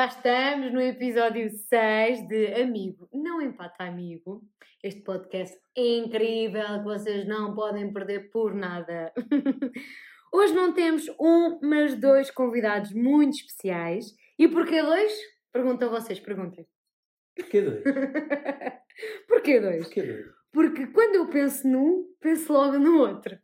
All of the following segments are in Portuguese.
Cá estamos no episódio 6 de Amigo Não Empata Amigo. Este podcast é incrível que vocês não podem perder por nada. Hoje não temos um, mas dois convidados muito especiais. E porquê dois? Perguntam vocês, perguntem. Porquê dois? porquê dois? Porquê dois? Porque quando eu penso num, penso logo no outro.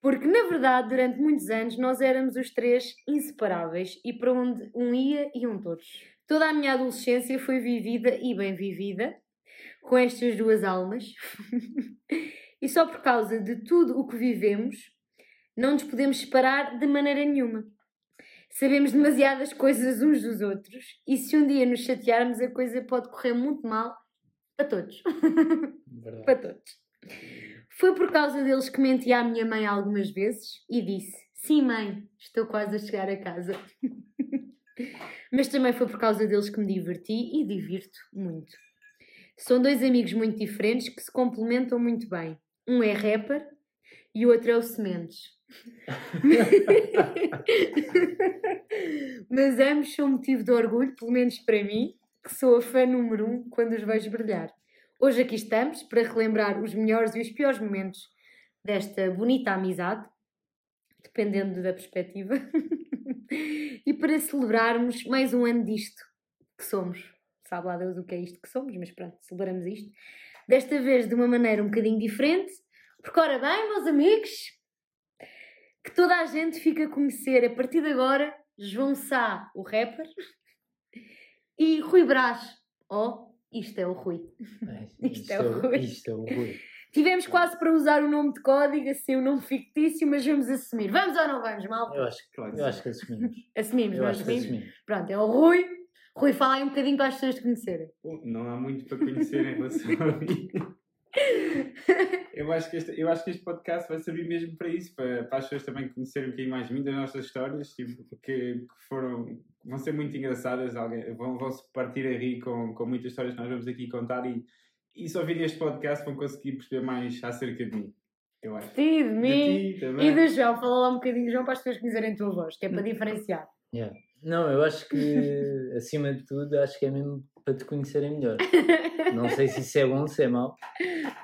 Porque, na verdade, durante muitos anos nós éramos os três inseparáveis e para onde um ia, iam todos. Toda a minha adolescência foi vivida e bem vivida com estas duas almas. e só por causa de tudo o que vivemos, não nos podemos separar de maneira nenhuma. Sabemos demasiadas coisas uns dos outros e se um dia nos chatearmos, a coisa pode correr muito mal a todos. Verdade. para todos. Foi por causa deles que menti à minha mãe algumas vezes e disse: Sim, mãe, estou quase a chegar a casa. Mas também foi por causa deles que me diverti e divirto muito. São dois amigos muito diferentes que se complementam muito bem. Um é rapper e o outro é o Sementes. Mas ambos são motivo de orgulho, pelo menos para mim, que sou a fã número um quando os vejo brilhar. Hoje aqui estamos para relembrar os melhores e os piores momentos desta bonita amizade, dependendo da perspectiva, e para celebrarmos mais um ano disto que somos. Sabe lá Deus o que é isto que somos, mas pronto, celebramos isto. Desta vez de uma maneira um bocadinho diferente, porque ora bem, meus amigos, que toda a gente fica a conhecer a partir de agora João Sá, o rapper, e Rui Brás, oh, isto é o Rui. É, Isto é o Rui. Isto é o Rui. Tivemos quase para usar o nome de código, assim, o nome fictício, mas vamos assumir. Vamos ou não vamos, mal? Eu acho, Claro que eu acho que assumimos. Assumimos, Eu não acho que assumimos? assumimos. Pronto, é o Rui. Rui, fala aí um bocadinho para as pessoas te conhecerem. Não há muito para conhecer em relação a mim. Eu acho, que este, eu acho que este podcast vai servir mesmo para isso, para, para as pessoas também conhecerem um bocadinho mais de mim, das nossas histórias, tipo, que, que foram, vão ser muito engraçadas, alguém, vão, vão se partir a rir com, com muitas histórias que nós vamos aqui contar e, e se ouvirem este podcast vão conseguir perceber mais acerca de mim, eu acho. Ti, de mim. De ti. E do João, fala lá um bocadinho, João, para as pessoas conhecerem a tua voz, que é para diferenciar. Yeah. Não, eu acho que, acima de tudo, acho que é mesmo para te conhecerem melhor. Não sei se isso é bom, se é mau.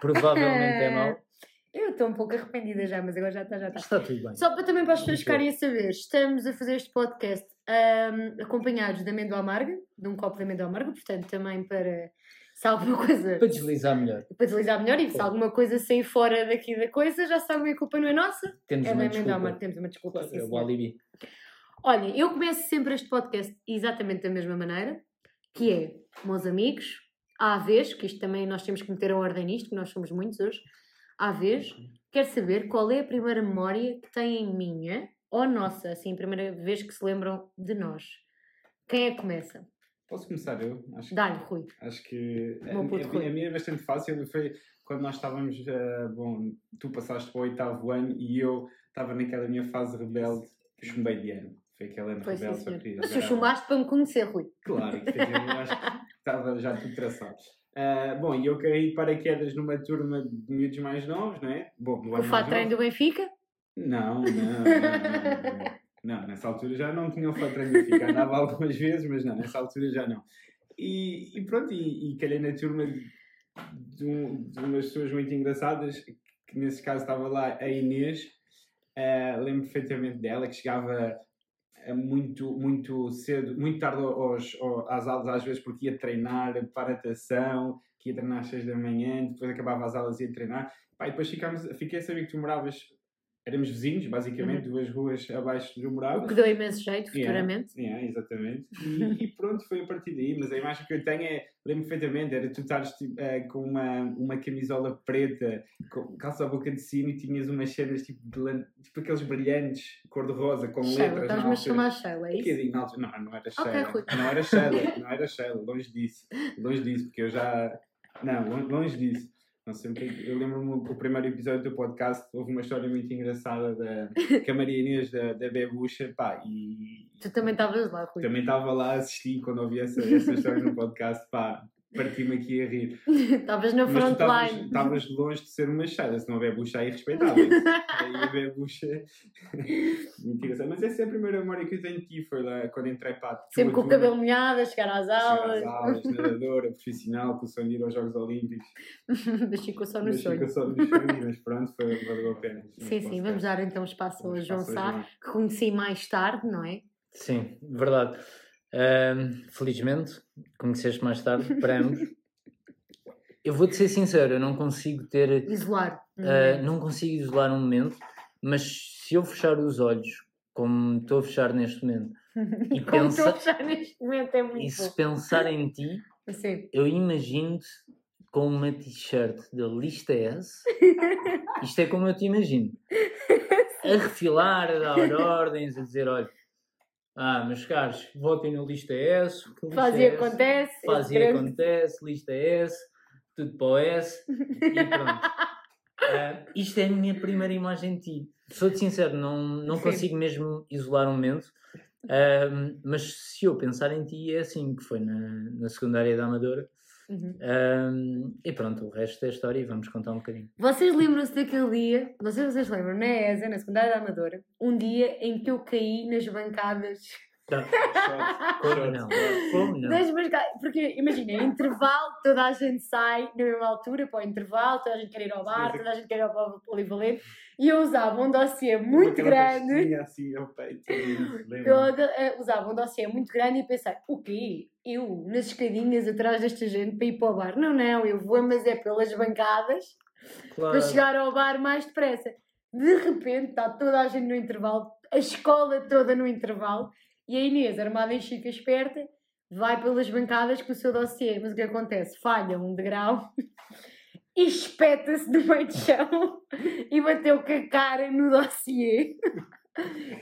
Provavelmente é mau. Eu estou um pouco arrependida já, mas agora já está, já está. Está tudo bem. Só para também para as pessoas ficarem a saber, estamos a fazer este podcast ahm, acompanhados de amêndoa amarga, de um copo de amêndoa amarga, portanto também para se alguma coisa Para deslizar melhor. para deslizar melhor e se Claro. alguma coisa sair fora daqui da coisa, já sabem a culpa não é nossa, Temos é uma desculpa. amarga, temos uma desculpa. Claro, sim, é o alibi. Olhem, eu começo sempre este podcast exatamente da mesma maneira, que é, meus amigos, à vez, que isto também nós temos que meter a ordem nisto, que nós somos muitos hoje, à vez, quero saber qual é a primeira memória que têm minha ou nossa, assim, a primeira vez que se lembram de nós. Quem é que começa? Posso começar eu? Dá-lhe, Rui. acho que a, puto a, a minha é bastante fácil, foi quando nós estávamos, eh, bom, tu passaste para o oitavo ano e eu estava naquela minha fase rebelde, que chumbei de ano. Foi aquele ano Pois sim, rebelde, só queria Mas tu chumbaste para me conhecer, Rui. Claro, eu acho que estava já tudo traçado. Ah, bom, e eu caí de paraquedas numa turma de miúdos mais novos, não é? Bom, O fato treino do Benfica? Não, não, não, não, nessa altura já não tinha o fato treino do Benfica. Andava algumas vezes, mas não, nessa altura já não. E, e pronto, e, e calhei na turma de, de, um- de umas pessoas muito engraçadas, que nesse caso estava lá a Inês, ah, lembro perfeitamente dela, que chegava ah, muito, muito cedo, muito tarde aos, ao- às aulas, às vezes porque ia treinar para natação, que ia treinar às 6 da manhã, depois acabava as aulas e ia treinar. Pá, e depois ficámos, fiquei a saber que tu moravas, éramos vizinhos, basicamente, duas ruas abaixo de onde eu O que deu imenso jeito, Yeah. futuramente. Yeah, exatamente. E, e pronto, foi a partir daí. Mas a imagem que eu tenho é, lembro perfeitamente, era tu estares tipo, eh, com uma, uma camisola preta, com calça à boca de cima e tinhas umas cenas tipo, de tipo aqueles brilhantes, cor-de-rosa, com Sheila, letras. estás-me a chamar Sheila, é Um isso? altura- Não, não era Sheila. Rui. não era Sheila, não era Sheila, longe disso. Longe disso, porque eu já. Não, lon- longe disso. Não sei, porque eu lembro-me que o primeiro episódio do podcast houve uma história muito engraçada da que a Maria Inês da, da Bebucha, pá, e Tu também estavas lá, Rui. também estava lá a assistir quando ouvi essa, essa história no podcast, pá. Parti-me aqui a rir. Estavas na frontline. estavas longe de ser uma chada, se não houver bucha aí respeitável. aí haver bucha. Mentira, mas essa é a primeira memória que eu tenho de ti, foi lá quando entrei para a Sempre com o cabelo molhado, a chegar às Chegar às aulas. aulas, nadadora, profissional, com o sonho de ir aos Jogos Olímpicos. Mas ficou só no mas sonho. fica só nos sonhos, mas pronto, foi, valeu a pena. Sim, sim, vamos dar então espaço ao João Sá, que conheci mais tarde, não é? Sim, verdade. Felizmente, conheceste mais tarde, para ambos. Eu vou-te ser sincero, eu não consigo ter. Isolar. ah, não consigo isolar um momento, mas se eu fechar os olhos, como estou a fechar neste momento, e Como estou a pensa- fechar neste momento é muito e se bom. pensar em ti, Sim. eu imagino-te com uma t-shirt da lista S. Isto é como eu te imagino. A refilar, a dar ordens, a dizer: olha, ah, meus caros, votem na lista S. lista Faz e S, acontece. Faz e esse acontece, lista S, tudo para o S e pronto. Ah, isto é a minha primeira imagem de ti. Sou-te sincero, não, não Sim. consigo mesmo isolar um momento. Ah, mas se eu pensar em ti, é assim que foi na, na secundária da Amadora. Uhum. Um, e pronto, o resto é história e vamos contar um bocadinho. Vocês lembram-se daquele dia, não sei se vocês lembram, na ESA, na secundária da Amadora, um dia em que eu caí nas bancadas. Tá, Como não? Como não? Nas bancadas porque imagina, intervalo, toda a gente sai na mesma altura para o intervalo, toda a gente quer ir ao bar, toda a gente quer ir ao polivalente, e eu usava um dossiê muito Aquela grande. assim ao peito. Eu eh, usava um dossiê muito grande e pensei, o quê? Eu, nas escadinhas atrás desta gente para ir para o bar? Não, não, eu vou, mas é pelas bancadas Claro. para chegar ao bar mais depressa. De repente está toda a gente no intervalo, a escola toda no intervalo, e a Inês, armada em chica esperta, vai pelas bancadas com o seu dossiê. Mas o que acontece? Falha um degrau e espeta-se no meio do chão e bateu com a cara no dossiê.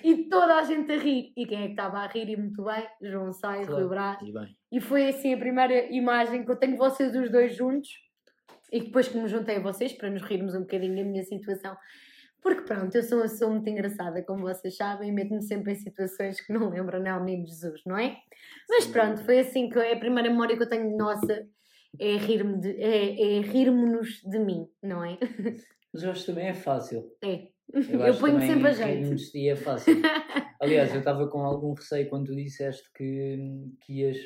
E toda a gente a rir. E quem é que estava a rir? E muito bem, João Saia, Claro. Rui Brás. E foi assim a primeira imagem que eu tenho de vocês os dois juntos. E depois que me juntei a vocês para nos rirmos um bocadinho da minha situação. Porque pronto, eu sou uma pessoa muito engraçada, como vocês sabem, e meto-me sempre em situações que não lembram nem ao menino Jesus, não é? Mas pronto, foi assim que é a primeira memória que eu tenho de nossa é rir-me de, é, é rir-me-nos de mim, não é? Mas eu acho que também é fácil. É. Eu, Eu também sempre a de ti é fácil. Aliás, eu estava com algum receio quando tu disseste que, que ias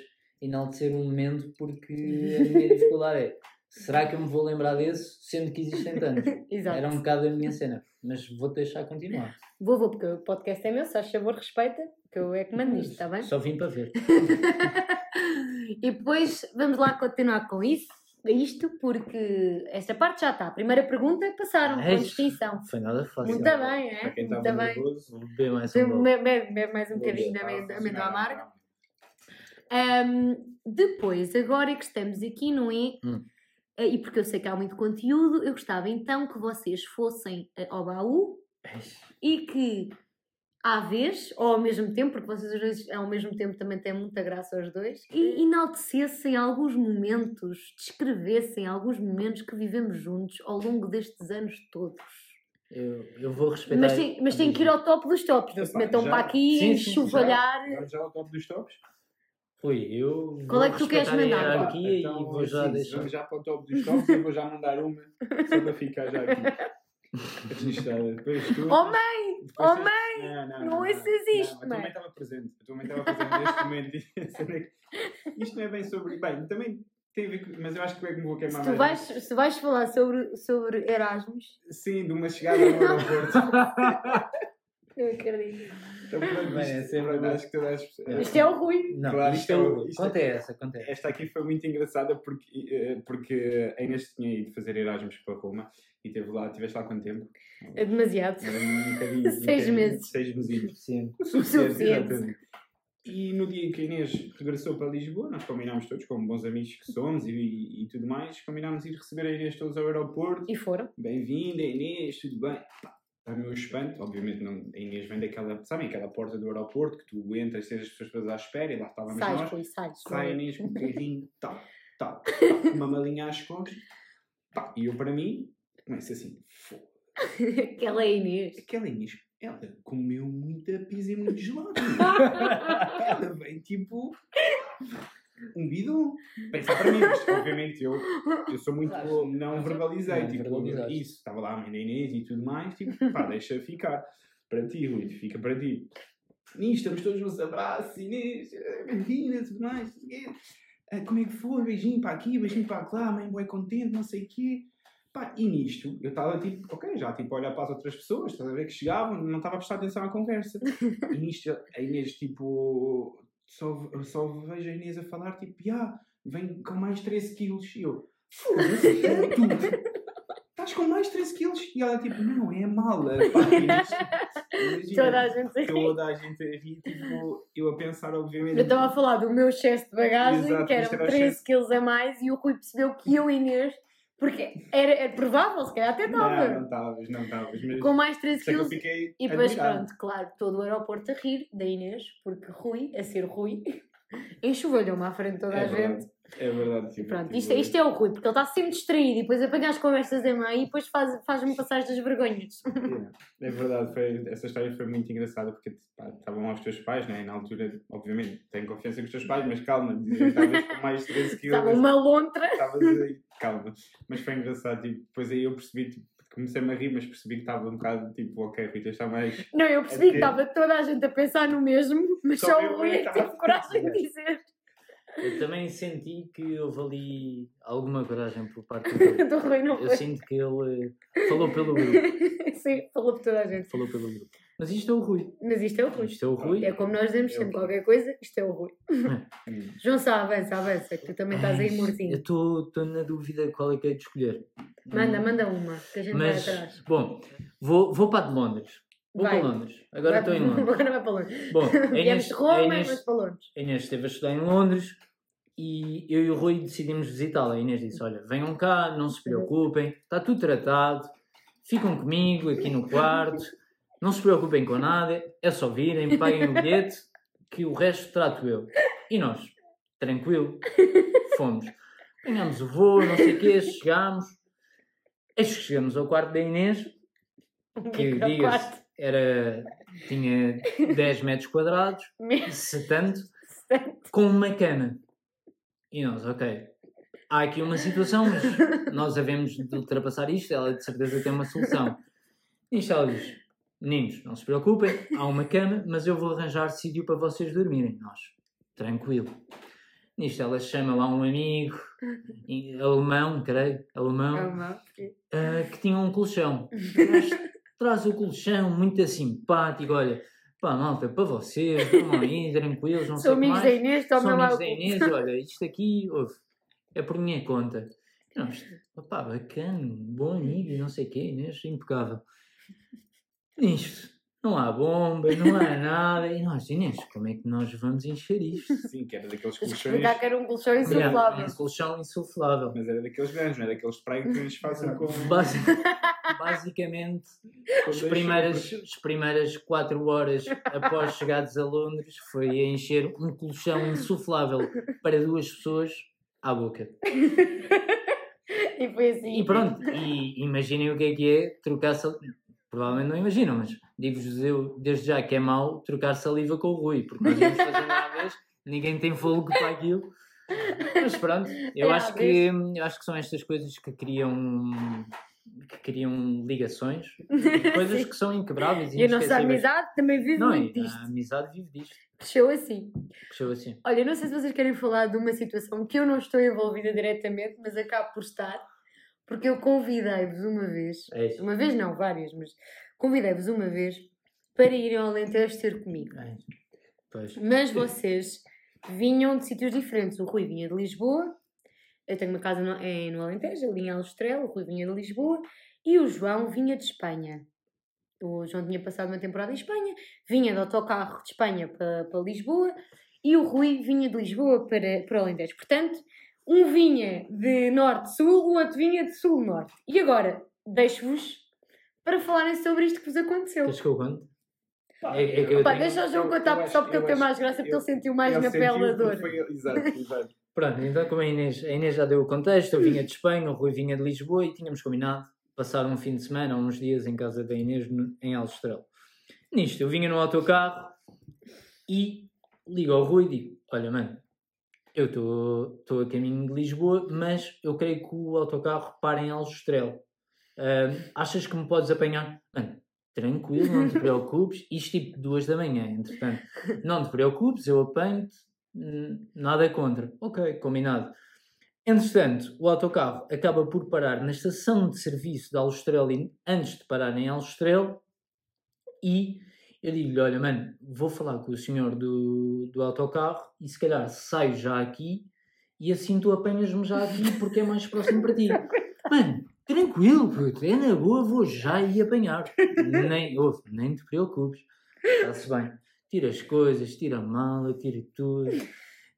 enaltecer um momento porque a minha dificuldade é será que eu me vou lembrar desse sendo que existem tantos? Exato. Era um bocado a minha cena, mas vou-te deixar continuar. Vou, vou, porque o podcast é meu, se favor, respeita, que eu é que mando nisto, está bem? Só vim para ver. e depois vamos lá continuar com isso, isto, porque esta parte já está. Primeira pergunta, passaram com distinção. Foi nada fácil. Muito bem, é? Para quem Muito estava bem. nervoso. Beber mais um Bebe, bebe- bebe mais um bocadinho de estava a amêndoa funcionar, amarga. depois, agora que estamos aqui, não é? Hum. Ah, E porque eu sei que há muito conteúdo, eu gostava então que vocês fossem ah, ao baú e que, à vez, ou ao mesmo tempo, porque vocês os dois ao mesmo tempo também têm muita graça aos dois, e enaltecessem alguns momentos, descrevessem alguns momentos que vivemos juntos ao longo destes anos todos. Eu, eu vou respeitar. Mas tem, mas tem que ir ao topo dos topos, não se metam já- para aqui Sim, e sim, chuvalhar. Vamos já ao top dos tops? Rui, eu Qual é que tu queres mandar? hierarquia Então, e vou já assim, deixar. Vamos já para o top dos tops e eu vou já mandar uma só para ficar já aqui. Registada. Depois tu. Oh mãe! depois Oh mãe! Não, não, não ouças isto, não, A tua mãe. mãe estava presente. A tua mãe estava presente neste momento. Isto não é bem sobre. Bem, também tem a ver com. Mas eu acho que é que me vou Se queimar tu mais. vais, se vais falar sobre, sobre Erasmus, Sim, de uma chegada ao aeroporto. eu acredito. Então, pronto, Bem, isto- é pronto, acho que as pessoas- Isto é o Rui. Não, Claro, isto é é o. é- Conta essa, conta essa. Esta aqui foi muito engraçada porque, eh, porque a Inês tinha ido fazer Erasmus para Roma e teve lá, tiveste lá quanto tempo? É demasiado. Era um bocadinho. Seis meses. Seis meses. Sim. O suficiente. E no dia que a Inês regressou para Lisboa, nós combinámos todos, como bons amigos que somos e, e, e tudo mais, combinámos ir receber a Inês todos ao aeroporto. E foram. Bem-vinda, Inês, tudo bem? Pá, O meu espanto, obviamente não, a Inês vem daquela, sabem, aquela porta do aeroporto que tu entras, tens as pessoas todas à espera e lá estávamos Sais, nós. Rui, sais. Sai a Inês com um carrinho, tal, tal, uma malinha às costas. Pá, e eu, para mim, começo assim, "Fogo, Aquela é a Inês. aquela Inês, ela comeu muita pizza e muito gelado. ela vem tipo. Um bidon. Pensar para mim, mas obviamente eu, eu sou muito. Claro. Não verbalizei, Não tipo, verbalizaste. isso. Estava lá a mãe da Inês e tudo mais, tipo, pá, deixa ficar. Para ti, Rui, fica para ti. Nisto, estamos todos nos abraços, Inês, bem-vinda, tudo mais. Ah, como é que foi? Beijinho para aqui, beijinho para lá, mãe boa contente, não sei o quê. Pá, e nisto, eu estava tipo, ok, já tipo a olhar para as outras pessoas, estás a ver que chegavam, não estava a prestar atenção à conversa. E nisto, a Inês, tipo, só, só vejo a Inês a falar, tipo, ah, vem com mais 13 quilos. E eu, foda-se, tu, estás com mais 13 quilos? E ela, tipo, não, é a mala. Pá, Inês, imagina, Toda a gente ri. toda a gente a rir, tipo, eu a pensar, obviamente. Eu estava a falar do meu excesso de bagagem, Exato, que eram isto era o 13 excesso. quilos a mais, e o Rui percebeu que eu e Inês, porque era, era provável, se calhar até estava, Não, não estavas, não estavas. Com mais 13 sei que eu quilos. E depois, pronto, claro, todo o aeroporto a rir da Inês, porque Rui, a ser Rui, enxovalhou-me à frente de toda É a gente. É verdade. Tipo, Pronto, tipo, isto, é- isto é o Rui, porque ele está sempre distraído e depois apanha as conversas a meio e depois faz- faz-me passar das vergonhas. Yeah, É verdade, foi, essa história foi muito engraçada porque pá, estavam lá os teus pais, né? e na altura, obviamente, tenho confiança com os teus pais, mas calma, diziam que estavas com mais de 13 quilos. Estava uma lontra. Estavas aí, calma. Mas foi engraçado, tipo, depois aí eu percebi, tipo, comecei-me a rir, mas percebi que estava um bocado tipo, ok, Rita, está mais. Não, eu percebi que É estava toda a gente a pensar no mesmo, mas Só o Rui é que teve coragem de dizer. Eu também senti que houve ali alguma coragem por parte do Rui. Do Rui não Eu foi. sinto que ele eh, falou pelo grupo. Sim, falou por toda a gente. Falou pelo grupo. Mas isto é o Rui. Mas isto é o Rui. Isto é o Rui. É como nós dizemos sempre, qualquer coisa, isto é o Rui. Hum. João Sá, avança, avança, que tu também estás aí Ai, Eu mortinho. estou na dúvida qual é que é de escolher. Manda, manda uma, que a gente Mas, vai atrás. bom, vou, vou para a de Londres. Vou Vai. para Londres. Agora Vai- estou em Londres. Agora vai para Londres. Bom, a Inês, de a Roma, Inês, mas para Londres. a Inês esteve a estudar em Londres e eu e o Rui decidimos visitá-la. A Inês disse: Olha, venham cá, não se preocupem, está tudo tratado, ficam comigo aqui no quarto, não se preocupem com nada, é só virem, paguem o bilhete, que o resto trato eu. E nós, tranquilo, fomos. Ganhámos o voo, não sei o quê, chegámos. Eis que chegamos ao quarto da Inês, que diga-se. Era, tinha 10 metros quadrados, se tanto, com uma cama. E nós, ok, há aqui uma situação, mas nós havemos de ultrapassar isto, ela de certeza tem uma solução. E ela diz, meninos, não se preocupem, há uma cama, mas eu vou arranjar sítio para vocês dormirem. Nós, tranquilo. Nisto ela chama lá um amigo, em- alemão, creio, alemão, Calma. ah, que tinha um colchão. Traz, traz o colchão, muito simpático, olha, pá, malta, para vocês, vão aí, tranquilos, não sei Sou o que amigos mais. da Inês, São amigos da. Inês, olha, isto aqui, ouve, é por minha conta. Nós, pá, bacana, bom amigo, não sei o quê, Inês, impecável. Isto, não há bomba, não há nada, e nós, Inês, como é que nós vamos encher isto? Sim, que era daqueles colchões. explicar que era um colchão insuflável. um colchão insuflável. Mas era daqueles grandes, não é daqueles praia que eles fazem com. Basi- basicamente, as primeiras, as primeiras quatro horas após chegados a Londres foi a encher um colchão insuflável para duas pessoas à boca. E foi assim. E pronto, e imaginem o que é que é trocar. Provavelmente não imaginam, mas digo-vos eu desde já que é mau trocar saliva com o Rui, porque nós vamos fazer uma vez, ninguém tem fôlego para aquilo. Mas pronto, eu É, acho que, eu acho que são estas coisas que criam, que criam ligações, coisas que são inquebráveis e E a nossa amizade também vive Não, muito e disto. a amizade vive disto. Cresceu assim. Cresceu assim. Olha, não sei se vocês querem falar de uma situação que eu não estou envolvida diretamente, mas acabo por estar, porque eu convidei-vos uma vez, É uma vez não, várias, mas convidei-vos uma vez para irem ao Alentejo ter comigo. É. Pois. Mas vocês vinham de sítios diferentes. O Rui vinha de Lisboa, eu tenho uma casa no, é, no Alentejo, ali em Aljustrel, o Rui vinha de Lisboa, e o João vinha de Espanha. O João tinha passado uma temporada em Espanha, vinha de autocarro de Espanha para, para Lisboa, e o Rui vinha de Lisboa para, para o Alentejo. Portanto, um vinha de norte-sul, o outro vinha de sul-norte. E agora, deixo-vos para falarem sobre isto que vos aconteceu. Queres que eu conte? É- é que eu Pá, tenho- deixa o João eu- contar acho- só porque eu ele tem mais graça, porque eu- ele sentiu mais na pele a dor. Exato, exato. Pronto, então como a Inês, a Inês já deu o contexto, eu vinha de Espanha, o Rui vinha de Lisboa e tínhamos combinado passar um fim de semana, uns dias em casa da Inês no- em Aljustrel. Nisto, eu vinha no autocarro e ligo ao Rui e digo, olha mano, Eu estou a caminho de Lisboa, mas eu creio que o autocarro para em Aljustrel. Ahm, achas que me podes apanhar? Mano, tranquilo, não te preocupes. Isto tipo duas da manhã, entretanto. Não te preocupes, eu apanho-te. hum, Nada contra. Ok, combinado. Entretanto, o autocarro acaba por parar na estação de serviço de Aljustrel antes de parar em Aljustrel e eu digo-lhe, olha mano, vou falar com o senhor do, do autocarro e se calhar saio já aqui e assim tu apanhas-me já aqui porque é mais próximo para ti. Mano, tranquilo, puto, é na boa, vou já ir apanhar. Nem, ouve, nem te preocupes, está-se bem. Tira as coisas, tira a mala, tira tudo.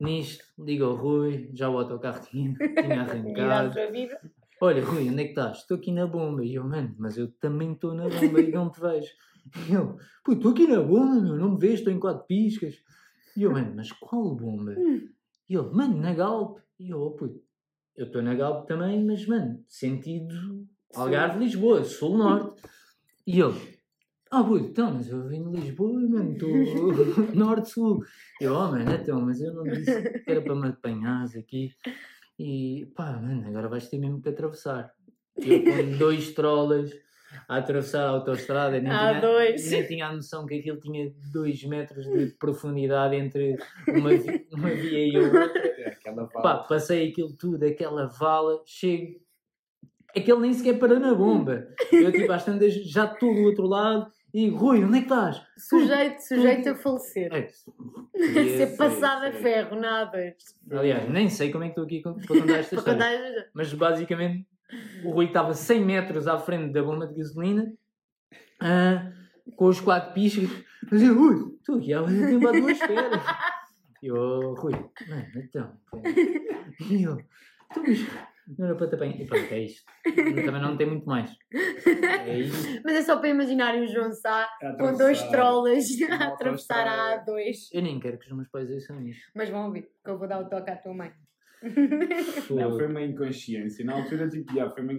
Nisto, liga ao Rui, já o autocarro tinha, tinha arrancado. Olha, Rui, onde é que estás? Estou aqui na bomba. E eu, mano, mas eu também estou na bomba e não te vejo. E eu, pô, estou aqui na bomba, meu, não me vês, estou em quatro piscas. E eu, mano, mas qual bomba? E ele, mano, na Galp. E eu, oh, puto, eu estou na Galp também, mas, mano, sentido Algarve, Lisboa, Sul-Norte. E ele, ah, puto, então, mas eu vim de Lisboa, mano, estou Norte-Sul. Eu, oh, mano, então, mas eu não disse que era para me apanhares aqui. E pá, mano, agora vais ter mesmo que atravessar. Eu com dois trolas a atravessar a autostrada, nem, Há tinha, nem tinha a noção que aquilo tinha dois metros de profundidade entre uma, vi- uma via e outra. É, Pá, passei aquilo tudo, aquela vala, chego. Aquele nem sequer parou na bomba. Eu, tipo, às tantas, já estou do outro lado e Rui, onde é que estás? Sujeito, sujeito a falecer. É, Ser sei, passado a ferro, nada. aliás, nem sei como é que estou aqui com- para contar esta história. Mas basicamente o Rui estava 100 metros à frente da bomba de gasolina ah, com os quatro piscas. Mas eu, Rui, estou aqui há muito tempo à tua espera. E eu, "Oh, Rui, mano, então. pá." E eu, tu mas não era para te apanhar. E pronto, é isto. Também não tem muito mais. É isto. Mas é só para imaginarem o João Sá A com dois trolas a atravessar a autoestrada. A2. Eu nem quero que os meus pais ouçam isto. Mas vão ouvir, que eu vou dar o toque à tua mãe. Não, foi uma inconsciência. Na altura, tipo, já, foi uma,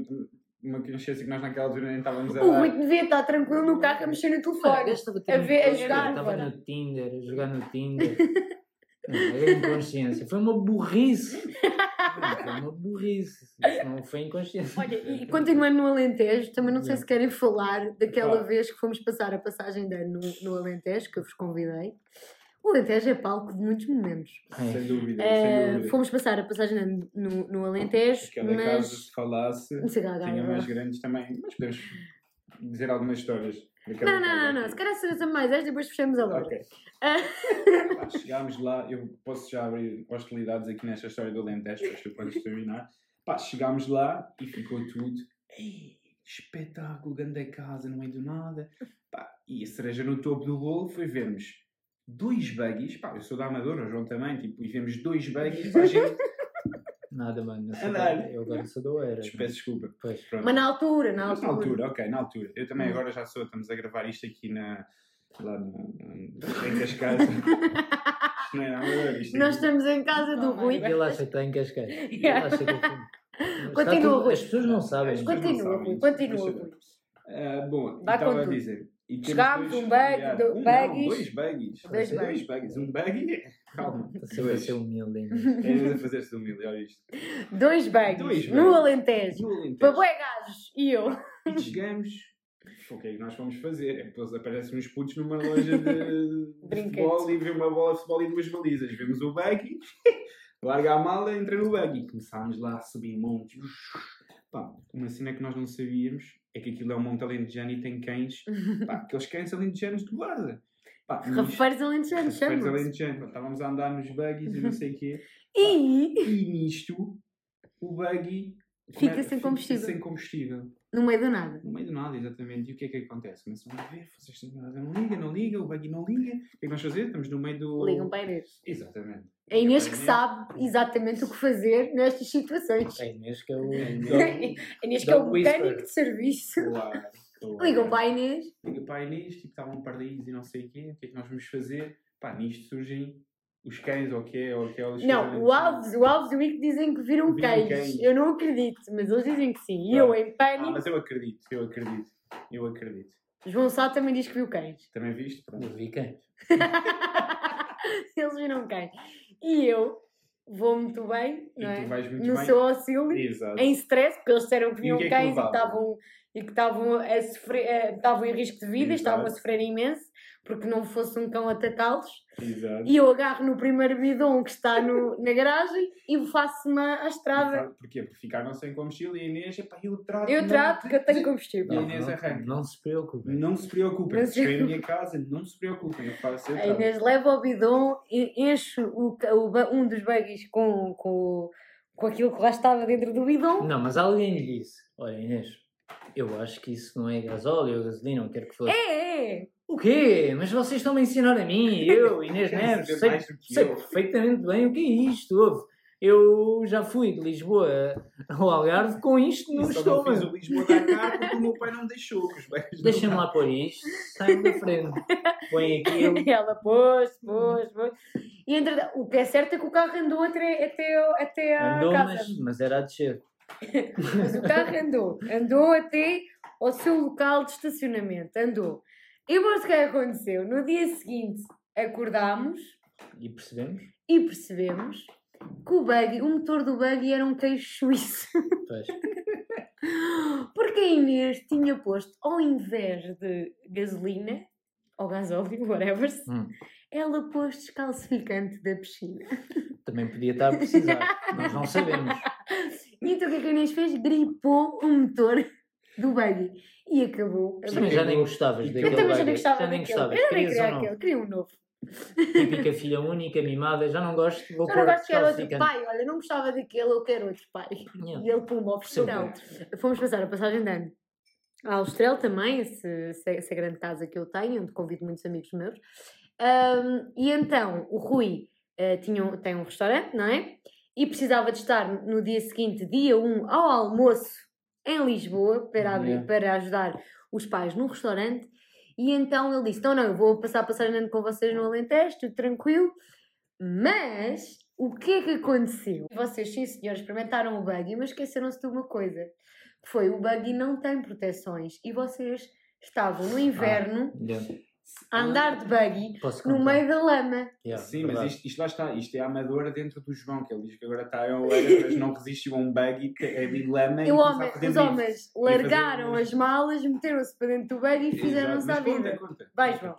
uma consciência que nós naquela altura nem estávamos a O dar. Rui devia estar tranquilo no carro a mexer no telefone. estava A ver- a jogar, Estava bora. no Tinder, a jogar no Tinder. Não, Era inconsciência. Foi uma burrice. Não, Foi uma burrice. Isso não foi inconsciência. Olha, e continuando no Alentejo, também não sei Yeah. se querem falar daquela Claro. vez que fomos passar a passagem de ano no, no Alentejo, que eu vos convidei. O Alentejo é palco de muitos momentos. É. Sem dúvida, Eh, sem dúvida. fomos passar a passagem no, no Alentejo, Aquela casa, mas. se falasse, Não sei lá, tinha mais grandes também. Mas podemos dizer algumas histórias. daquela Não, não, casa não, não. Se calhar seja mais depois fechamos a loja. Ok. Ah. Chegámos lá, eu posso já abrir hostilidades aqui nesta história do Alentejo, depois tu podes terminar. Pá, chegámos lá e ficou tudo. Ei, espetáculo, grande casa, no meio do nada. Pá, e a cereja no topo do bolo foi vermos dois buggies. Pá, eu sou da Amadora, o João também, tipo, e vemos dois buggies. A gente, Nada, mano. Eu, da- eu agora sou da Oeira. peço desculpa. Pois. Pronto. Mas na altura, na Mas altura. na altura, ok, na altura. Eu também Hum. agora já sou, estamos a gravar isto aqui na. lá na, na, em Cascais. isto não é nada, isto Nós aqui- estamos em casa do E Rui. ele acha que está em Cascais. Ele acha que eu fui. Continua, Rui. As pessoas não sabem. Continua, sabem Rui, continua, Rui. Ah, bom, Vai estava a dizer. E Chegámos, dois- um bug, yeah, do- um, buggies. Não, dois buggies. Dois dois buggies. buggies. Um buggy. Calma. Sempre a ser humilde ainda. Ainda a fazer-se humilde, olha isto. Dois bags Dois no bags. Alentejo. No Alentejo. Para bué gajos. E eu. E chegamos. O que é que nós fomos fazer? É que depois aparecem uns putos numa loja de, de Brinquedos. futebol e vê uma bola de futebol e duas balizas. Vemos o buggy, larga a mala, entra no buggy. Começámos lá a subir montes. Pá, uma cena que nós não sabíamos é que aquilo é um monte alentejano e tem cães. Pá, aqueles cães alentejanos de guarda. Pá, Rafeiros alentejanos, Rafeiros chamam alentejanos. Estávamos a andar nos buggies e não sei o quê. E E nisto, o buggy... Fica come- sem combustível. sem combustível. No meio do nada. No meio do nada, exatamente. E o que é que acontece? Começam a ver, vocês não liga, não liga, o buggy não liga. O que é que nós fazemos? Estamos no meio do. Ligam para a Inês. Exatamente. É a Inês que sabe exatamente o que fazer nestas situações. É Inês que é o. É, A Inês que é o mecânico de serviço. Claro. Ligam para a Inês. Liga para a Inês, tipo, estavam perdidos e não sei o quê. O que é que nós vamos fazer? Pá, nisto surgem os cães, ou o que é, ou aquelas. Não, o Alves, o Alves e o Ico dizem que viram Viram cães. cães. Eu não acredito, mas eles dizem que sim. E eu, em Ah, pânico, mas eu acredito, eu acredito. Eu acredito. João Sá também diz que viu cães. Também viste? Pronto. Eu vi quem? Eles viram cães. E eu, vou muito bem, E não é? tu vais muito no bem. seu auxílio, Exato. em stress, porque eles disseram que vinham é cães e estavam e que estavam a sofrer, eh, estavam em risco de vida, estavam a sofrer imenso, porque não fosse um cão atacá-los. Exato. E eu agarro no primeiro bidon que está no, na garagem e faço-me à estrada. Porquê? Porque ficaram sem combustível e a Inês, epá, eu trato. Eu não- trato que eu tenho E a combustível. Inês arranca. não se preocupe. Não se preocupem, Não se se cheguei a minha casa, não se preocupem, eu faço eu A. Inês leva o bidon, e enche o, o um dos buggies com, com, com aquilo que lá estava dentro do bidon. Não, mas alguém lhe disse: Olha, Inês, eu acho que isso não é gasóleo ou gasolina, ou quer que fosse. É, é. O quê? Mas vocês estão a ensinar a mim, eu, Inês Neves, sei, que sei eu. perfeitamente bem o que é isto. Eu já fui de Lisboa ao Algarve com isto no Eu só não fiz estômago. o Lisboa Dakar porque o meu pai não deixou. Que beijos não Deixa-me lá pôr isto, sai da frente. Põe aquilo. E ela pôs, pôs, pôs. E entretanto, o que é certo é que o carro andou até, até, até à Andou, casa. mas, mas era a descer. Mas o carro andou. Andou até ao seu local de estacionamento. Andou. E o que que aconteceu? No dia seguinte acordámos E percebemos? e percebemos que o buggy, o motor do buggy era um queijo suíço. Pois. Porque a Inês tinha posto, ao invés de gasolina, ou gasóleo, whatever, Hum. ela pôs descalcificante da piscina. Também podia estar a precisar. Nós não sabemos. E então o que é que a Inês fez? Gripou o motor do buggy. E acabou. a também já nem gostavas daquele Eu também já nem buggy. gostava Já nem daquele. gostavas. Eu nem Querias queria não? aquele, queria um novo. Típica filha única, mimada, já não gosto, vou Eu pôr não gosto que era outro pai. Olha, não gostava daquele, eu quero outro pai. Yeah. E ele pumba, ofereceu Sim. Fomos passar a passagem de ano. A Austrel também, esse, essa, essa grande casa que eu tenho, onde convido muitos amigos meus. Ahm, e então, o Rui eh, tinha, um- tem um restaurante, não é? E precisava de estar no dia seguinte, dia 1, ao almoço, em Lisboa, para, abrir, Yeah. para ajudar os pais no restaurante. E então ele disse: Não, não, eu vou passar a passagem ano com vocês no Alentejo, tudo tranquilo. Mas o que é que aconteceu? Vocês, sim senhores, experimentaram o buggy, mas esqueceram-se de uma coisa. Foi o buggy não tem proteções e vocês estavam no inverno Yeah. A andar de buggy no meio da lama. Yeah, Sim, verdade. mas isto, isto lá está, isto é a amadora dentro do João, que ele diz que agora está em Oeiras, mas não resistiu a um buggy, que é de lama E e homem- os homens largaram as malas, meteram-se para dentro do buggy e fizeram-se à vida. Vai, João.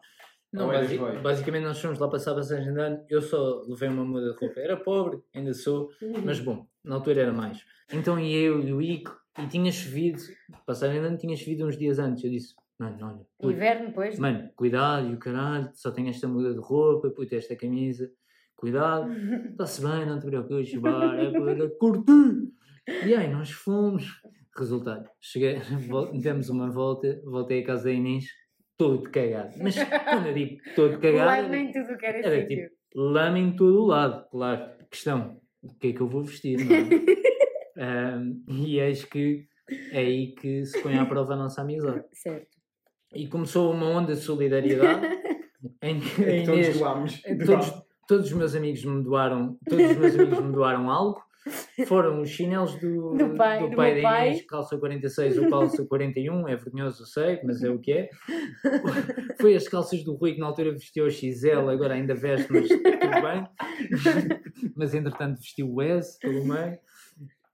Não, Oeiras basi- vai. basicamente nós fomos lá passar a passagem de ano, eu só levei uma muda de roupa, era pobre, ainda sou, mas bom, na altura era mais. Então ia eu e o Ico, e tinha chovido, passagem de ano tinha chovido uns dias antes, eu disse, mano, olha, puto, Inverno depois. mano, cuidado, e o caralho, só tenho esta muda de roupa, puto, esta camisa, cuidado, está-se bem, não te preocupes, bar, é para curtir. E aí nós fomos. Resultado, cheguei, demos uma volta, voltei à casa da Inês, todo cagado. Mas quando eu digo todo cagado, Lá nem tudo que era era sítio. tipo, lama em todo o lado, claro. Questão, o que é que eu vou vestir, é? Ahm, e eis que é aí que se põe à prova a nossa amizade. Certo. E começou uma onda de solidariedade em que a Todos Inês, doámos. todos, todos os meus amigos me doaram, todos os meus amigos me doaram algo. Foram os chinelos do, Do pai- do pai meu da pai. Inês, calça 46 ou calça 41, é vergonhoso, eu sei, mas é o que é. Foi as calças do Rui que na altura vestiu o XL, agora ainda veste, mas tudo bem. mas entretanto vestiu o S pelo meio.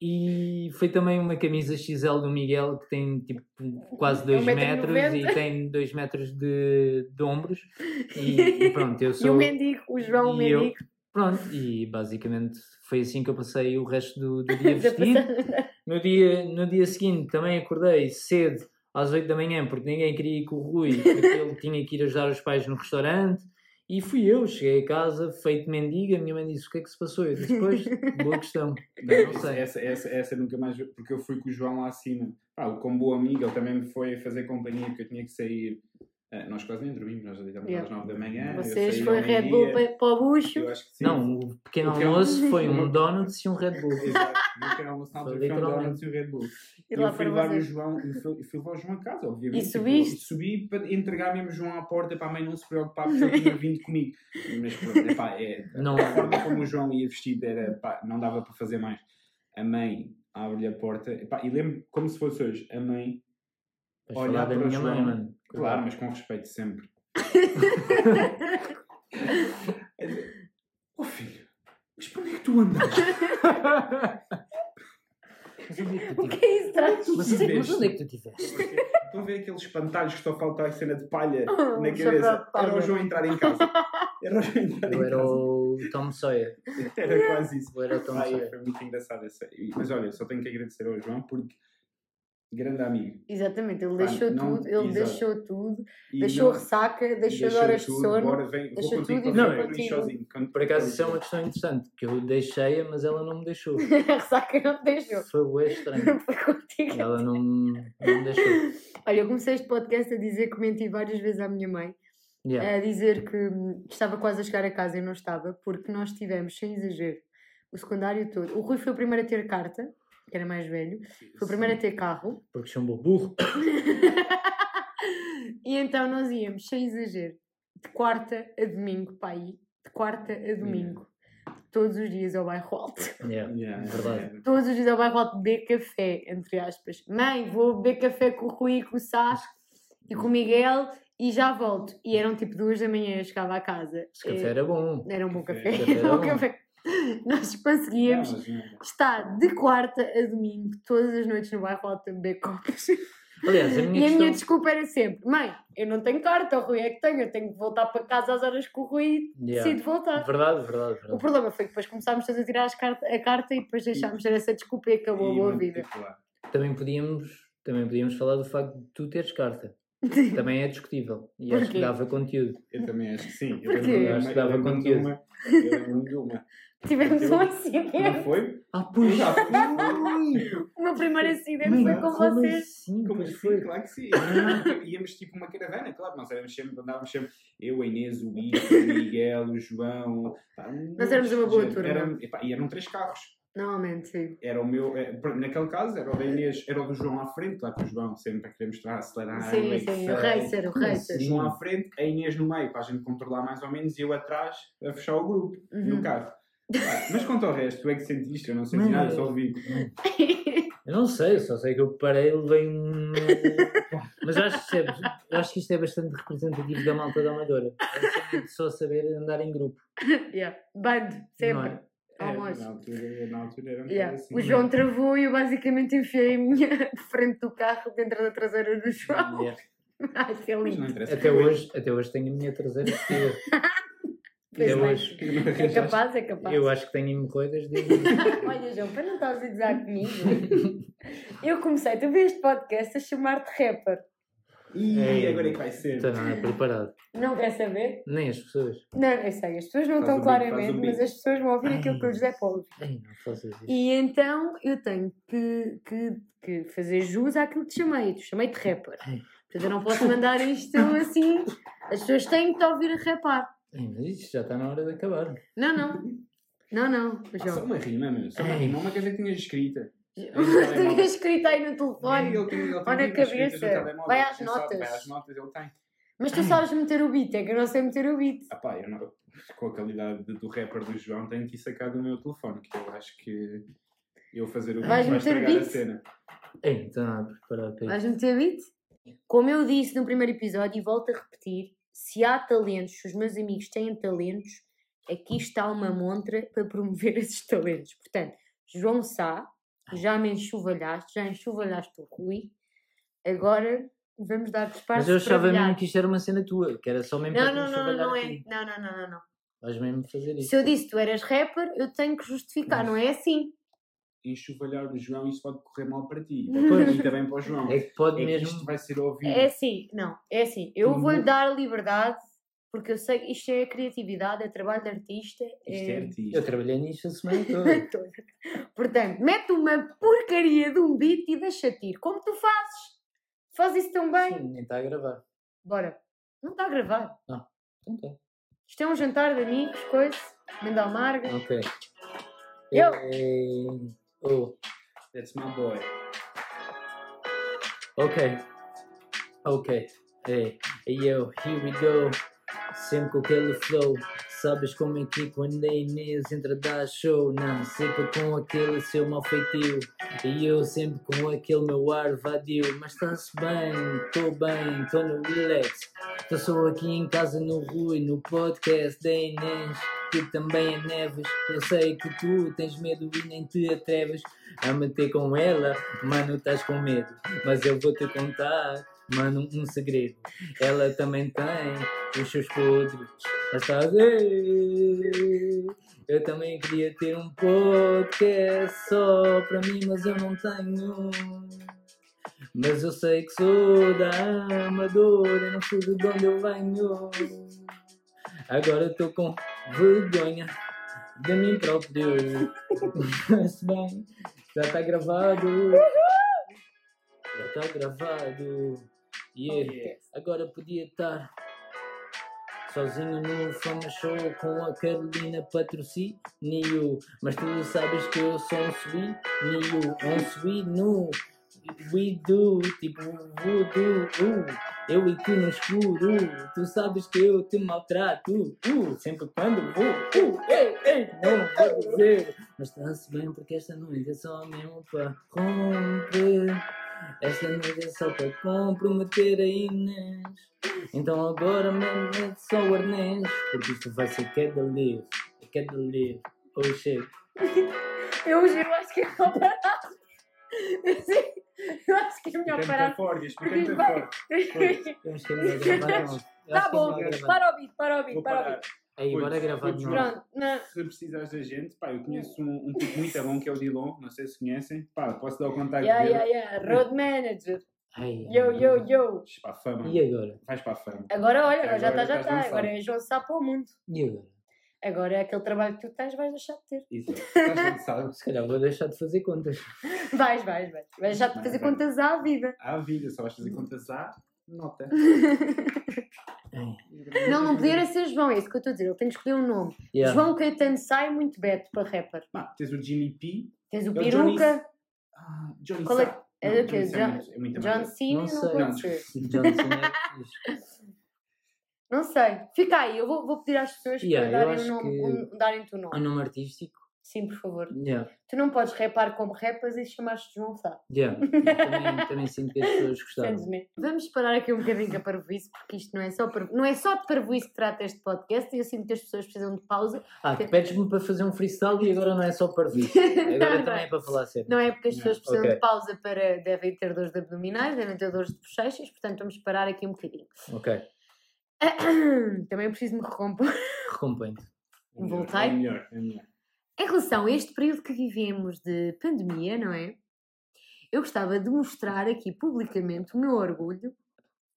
E foi também uma camisa XL do Miguel que tem tipo quase 2 Um metro metros noventa. e tem 2 metros de, de ombros. E, e pronto, eu E o sou. mendigo, o João e eu- mendigo. Pronto, e basicamente foi assim que eu passei o resto do, do dia vestido. No dia, no dia seguinte também acordei cedo, às 8 da manhã, porque ninguém queria ir com o Rui, porque ele tinha que ir ajudar os pais no restaurante. E fui eu, cheguei a casa, feito mendiga, a minha mãe disse, o que é que se passou? Eu disse, pois, boa questão. Não, não sei. Essa, essa, essa nunca mais. Porque eu fui com o João lá acima. Ah, como bom amigo, ele também me foi fazer companhia porque eu tinha que sair. Ah, nós quase nem dormimos, nós já deitamos Yeah. às 9 da manhã. eu Vocês foi Red Bull para, para o bucho. Eu acho que sim. Não, o pequeno O é um- almoço foi um Donuts e um Red Bull. Exato, no pequeno almoço na altura Foi um. Donuts e o Red Bull. E E lá eu fui para levar o. João, eu fui, eu fui levar o João a casa, obviamente. E Tipo, subiste? subi para entregar mesmo o João à porta para a mãe não se preocupar porque ele tinha vindo comigo. Mas pronto, epá, é, Não. a forma como o João ia vestido era, pá, não dava para fazer mais. A mãe abre-lhe a porta, epá, e lembro como se fosse hoje, a mãe, Olhar para o minha mãe, João. mano. Claro, mas com respeito sempre. É oh filho, Mas para onde é que tu andas? Mas onde é que tu O que é isso? Traz- Mas onde é- mas onde é que tu tiveste? Estão a ver aqueles espantalhos que só falta a cena de palha Oh, na cabeça? Era o João entrar em casa. Era o João entrar em Eu era casa. o Tom Sawyer. Era quase isso. Eu era o Tom Ai, Sawyer. foi muito engraçado essa. Mas olha, só tenho que agradecer ao João porque grande amigo. Exatamente, ele deixou não- tudo, ele exato. deixou tudo, E deixou não- ressaca, deixou, deixou horas de tudo, sono. Bora, vem, vou deixou contigo tudo e o Paris contigo. sozinho. Por acaso isso é uma questão interessante, que eu deixei-a, mas ela não me deixou. a ressaca não te deixou. Foi bué estranho. Foi contigo. Ela não, não me deixou. Olha, eu comecei este podcast a dizer que menti várias vezes à minha mãe, Yeah. a dizer que hum, estava quase a chegar a casa e não estava, porque nós tivemos, sem exagero, o secundário todo. O Rui foi o primeiro a ter carta, que era mais velho, foi o primeiro a ter carro, Porque chamou burro. e então nós íamos, sem exagero, de quarta a domingo, para aí, de quarta a domingo, todos os dias ao bairro alto. Yeah. Yeah, Verdade. Todos os dias ao bairro alto beber café, entre aspas. Mãe, vou beber café com o Rui, com o Sá e com o Miguel e já volto. E eram tipo duas da manhã, eu chegava a casa. Esse café Eh, era bom. Era um bom Café. café. Era um bom. café. Nós conseguíamos Não, estar de quarta a domingo, todas as noites no bairro alto a beber copos. Aliás, a E minha a minha questão... desculpa era sempre: mãe, eu não tenho carta, o Rui é que tenho, eu tenho que voltar para casa às horas que o Rui Yeah. decide voltar. Verdade, verdade, O verdade. problema foi que depois começámos todos a tirar carta- a carta e depois deixámos ter essa desculpa e acabou a E boa muito vida. particular. Também podíamos, também podíamos falar do facto de tu teres carta. Também é discutível. E acho Porquê? que dava conteúdo. Eu também acho que sim. Eu Porquê? Acho que dava eu de conteúdo. uma- Eu de uma. Tivemos Eu- um Não acidente. foi? Ah, pois Já foi. O meu primeiro acidente foi com como vocês. assim? Como Pois assim? foi. Claro que sim. Íamos- Íamos tipo uma caravana, claro. Nós éramos sempre, andávamos sempre. Eu, a Inês, o Ivo, o Miguel, o João. pá, Nós éramos uma boa gente. turma. Era- epá, e eram três carros. Normalmente, sim. Era o meu. é, pronto, naquele caso, era o da Inês, era o do João à frente. Claro que o João sempre a querer mostrar, acelerar. Sim, é sim, o racer, o racer. O João à frente, a Inês no meio, para a gente controlar mais ou menos, e eu atrás a fechar o grupo Uhum. no carro. Mas quanto ao resto, tu é que sentiste, eu não senti nada, só ouvi. Eu não sei, só sei que eu parei e levei um. Mas acho, que isto é, acho que isto é bastante representativo da malta da Amadora. É só saber andar em grupo. yeah. Bando, sempre. é? É, Almoço. na, altura, na altura era um Yeah. assim. O João travou e eu basicamente enfiei a minha de frente do carro dentro da traseira do João. Yeah. Ai, que lindo. Até hoje, até hoje tenho a minha traseira. Pois Até bem. hoje. É capaz, é capaz. Eu acho que tenho hemorroidas desde. Olha, João, para não estás a gozar comigo, eu comecei, tu vês este podcast a chamar-te rapper. Ih, Ei. agora é que vai ser. Estou nada preparado. Não quer saber? Nem as pessoas. Não, eu sei, as pessoas não Faz estão um claramente, um mas as pessoas vão ouvir aquilo que eu lhes der para ouvir. Ei, não faças isso. E então eu tenho que, que, que fazer jus àquilo que te chamei. Tu chamei-te rapper. Ai. Portanto, eu não posso mandar isto assim. As pessoas têm que te ouvir a rapar. Ei, mas isto já está na hora de acabar. Não, não. Não, não, Ah, só João. uma rima, meu. Só uma rima, uma coisa que tinha escrita. Tinha escrito aí no telefone. Ele tem, ele tem ou na escritas no cabeça. Vai às sabe, notas. Vai às notas, ele tem. Mas tu sabes meter o beat, é que eu não sei meter o beat. Ah pá, eu não, com a qualidade de- do rapper do João, tenho que ir sacar do meu telefone, que eu acho que eu fazer o beat Vais vai meter estragar a beat? cena. Estou nada preparado para Vais meter beat? Como eu disse no primeiro episódio e volto a repetir, se há talentos, se os meus amigos têm talentos, aqui está uma montra para promover esses talentos. Portanto, João Sá, já me enxovalhaste, já enxovalhaste o Rui, agora vamos dar espaço Mas eu achava mesmo que isto era uma cena tua, que era só mesmo Não, para não, não, não, é. Não, não, não, não, não. Vais mesmo fazer isso. Se eu disse que tu eras rapper, eu tenho que justificar, não é assim. Enxovalhar o João, isso pode correr mal para ti. Pois. Ir também para o João. É que pode É que mesmo. isto vai ser ouvido. É assim, não, é assim. Eu vou-lhe não- dar liberdade, porque eu sei que isto é criatividade, é trabalho de artista. Isto é artista. Eu trabalhei nisto a semana toda. Portanto, mete uma porcaria de um beat e deixa-te ir. Como tu fazes? Faz isso tão bem. Sim, nem está a gravar. Bora. Não está a gravar. Então tá. Isto é um jantar de amigos, coisa. Manda amarga. Ok. Eu. Ei, Oh, That's my boy. ok. Ok. Hey, yo, here we go. Sempre com aquele flow. Sabes como é que quando a Inês entra dá show? Não, sempre com aquele seu mau feitio. E eu sempre com aquele meu ar vadio. Mas está-se bem, estou bem, estou no relax. Estou só aqui em casa no Rui, no podcast da Inês. Que também é Neves. Eu sei que tu tens medo e nem te atreves a meter com ela. Mano, estás com medo, mas eu vou te contar. Mano, um segredo. Ela também tem os seus podres. Estás? Eu também queria ter um podcast só para mim, mas eu não tenho. Mas eu sei que sou da Amadora, não sei de onde eu venho. Agora estou com vergonha de mim próprio. Mas bem, já está gravado. Já está gravado. Yeah. Agora podia estar sozinho no Fama Show com a Carolina Patrocínio. Mas tu sabes que eu sou um suí, um suí no we do, tipo voodoo, uh, eu e tu no escuro, tu sabes que eu te maltrato, uh, sempre quando vou, uh, ei, ei, não vou dizer, mas está-se bem porque esta noite é só mesmo para romper, esta noite é só para comprometer a Inês, então agora mesmo mete só o arnês, porque isto vai ser queda livre, queda livre, oh shit. Eu juro, acho que é uma parada. Eu acho que é melhor Explica-me parar. Porque explica-me fora. Temos que gravar, Tá bom, para o beat, para o beat, para o beat. Aí, bora Putos, gravar de novo. Se precisares da gente, pá, eu conheço um, um tipo muito bom que é o Dilon, não sei se conhecem. Pá, posso dar o contacto Yeah, dele. yeah, yeah. Road manager. Ai, Yo, yo, yo. Vais para a fama. E agora? Vais para a fama. Agora olha, agora já está, já está. Agora é João Sá para o mundo. E agora? Agora é aquele trabalho que tu tens, vais deixar de ter. Isso. Se calhar vou deixar de fazer contas. Vais, vais, vais. Vais deixar de fazer vai. contas à vida. À vida, só vais fazer contas à nota. Não, não podia era ser João, é isso que eu estou a dizer. Ele tem que escolher um nome. yeah. João Caetano sai muito beto para rapper. Pá, tens o Jimmy P. Tens o É peruca. Ah, Johnny Qual é- Sá. é Não, John- é é John amarelo. Cena Não. John Cena é. Não sei. Fica aí, eu vou, vou pedir às pessoas Yeah, eu para darem, acho o nome, que- um- darem-te o nome. nome artístico. Sim, por favor. Yeah. Tu não podes rapar como rapas e chamar-te João Sá. Yeah. também, também sinto que as pessoas gostaram. Entendes-me? Vamos parar aqui um bocadinho com a parvoíce, porque isto não é só, não é só de parvoíce que trata este podcast e eu sinto que as pessoas precisam de pausa. Ah, tu pedes-me para fazer um freestyle e agora não é só para isso. Agora Não, também não. é para falar sério. Não é porque as Não, pessoas precisam ok. de pausa para. devem ter dores de abdominais, devem ter dores de bochechas, portanto vamos parar aqui um bocadinho. Ok. Também preciso me recompor. Recompõe-te. É Voltei? É melhor, é melhor. Em relação a este período que vivemos de pandemia, não é? Eu gostava de mostrar aqui publicamente o meu orgulho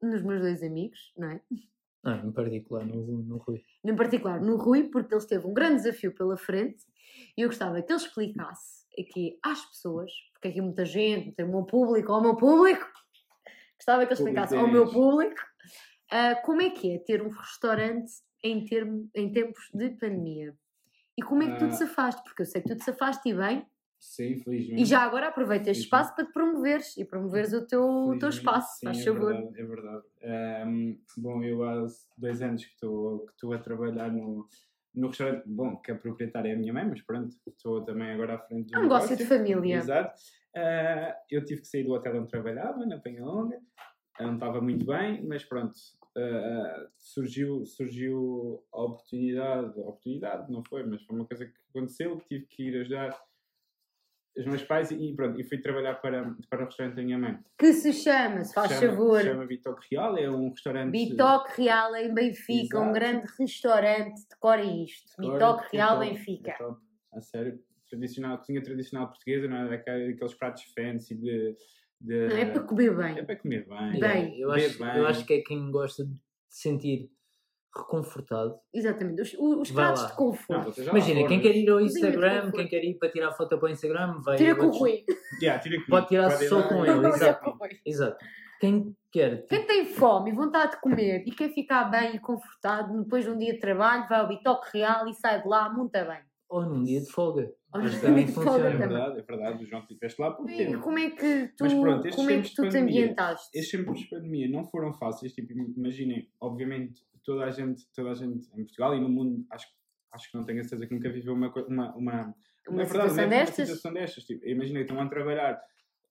nos meus dois amigos, não é? Ah, em particular, no, no Rui. Em particular no Rui, porque ele teve um grande desafio pela frente e eu gostava que ele explicasse aqui às pessoas, porque aqui muita gente, tem o meu público, ao meu público, gostava que ele explicasse ao meu público ah, como é que é ter um restaurante em, termo, em tempos de pandemia. E como é que tu te Ah. safaste? Porque eu sei que tu te safaste e bem, Sim, felizmente. e já agora aproveita este espaço para te promoveres e promoveres o teu, o teu espaço, sim, faz é favor. Verdade, é verdade. Ahm, bom, eu há dois anos que estou que a trabalhar no, no restaurante, bom, que a proprietária é a minha mãe, mas pronto, estou também agora à frente do É um negócio de família. Exato. Ah, eu tive que sair do hotel onde trabalhava, na Penhalonga, não estava muito bem, mas pronto, ah, surgiu, surgiu a oportunidade, a oportunidade não foi, mas foi uma coisa que aconteceu, que tive que ir ajudar os meus pais e pronto, e fui trabalhar para, para o restaurante da minha mãe. Que se chama, se faz chama, favor, chama Bitoque Real, é um restaurante. Bitoque Real em Benfica, um Exato. grande restaurante, decora isto. Bitoque é Real Benfica. é. A sério, tradicional, cozinha tradicional portuguesa, não é daqueles pratos fancy de. De Não, é para comer bem. é para comer bem. Bem. Eu, acho, bem. eu acho que é quem gosta de se sentir reconfortado. Exatamente, os, os pratos lá. de Não, conforto. lá Imagina, quem mas- quer ir ao Instagram, quem quer ir para tirar foto para o Instagram, vai. Tira com o Rui. Yeah, tira comigo. Pode tirar só com ele, exato. Exato. Quem quer. Quem tem fome e vontade de comer e quer ficar bem e confortado depois de um dia de trabalho, vai ao Bitoque Real e sai de lá muito bem. Ou num dia de folga. Funciona. É verdade, é verdade. O João estiveste lá por tempo. como é que tu, Mas pronto, como é que tu te ambientaste? Estes tempos de pandemia não foram fáceis. Tipo, imaginem, obviamente, toda a gente, toda a gente em Portugal e no mundo, acho, acho que não tenho a certeza que nunca viveu uma, uma, uma, Uma é verdade, situação é? destas? Uma situação destas. Tipo, imagina, estão a trabalhar,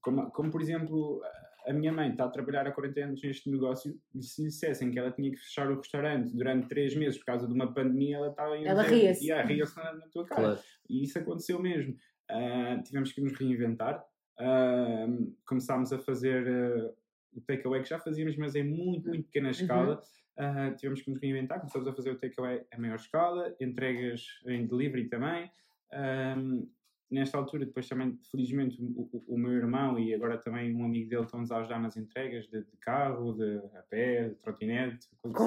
como, como por exemplo, a minha mãe está a trabalhar há 40 anos neste negócio e se lhe dissessem que ela tinha que fechar o restaurante durante 3 meses por causa de uma pandemia, ela estava Ela ria-se. Yeah, ria-se na, na tua cara. Claro. E isso aconteceu mesmo. Ah, tivemos que nos reinventar. Ah, começámos a fazer ah, o takeaway que já fazíamos, mas em muito, muito pequena escala. Ah, tivemos que nos reinventar. Começamos a fazer o takeaway a maior escala, entregas em delivery também. Ah, nesta altura, depois também, felizmente, o, o- o meu irmão e agora também um amigo dele estão-nos a ajudar nas entregas de, de carro, de a pé, de trotinete, o Como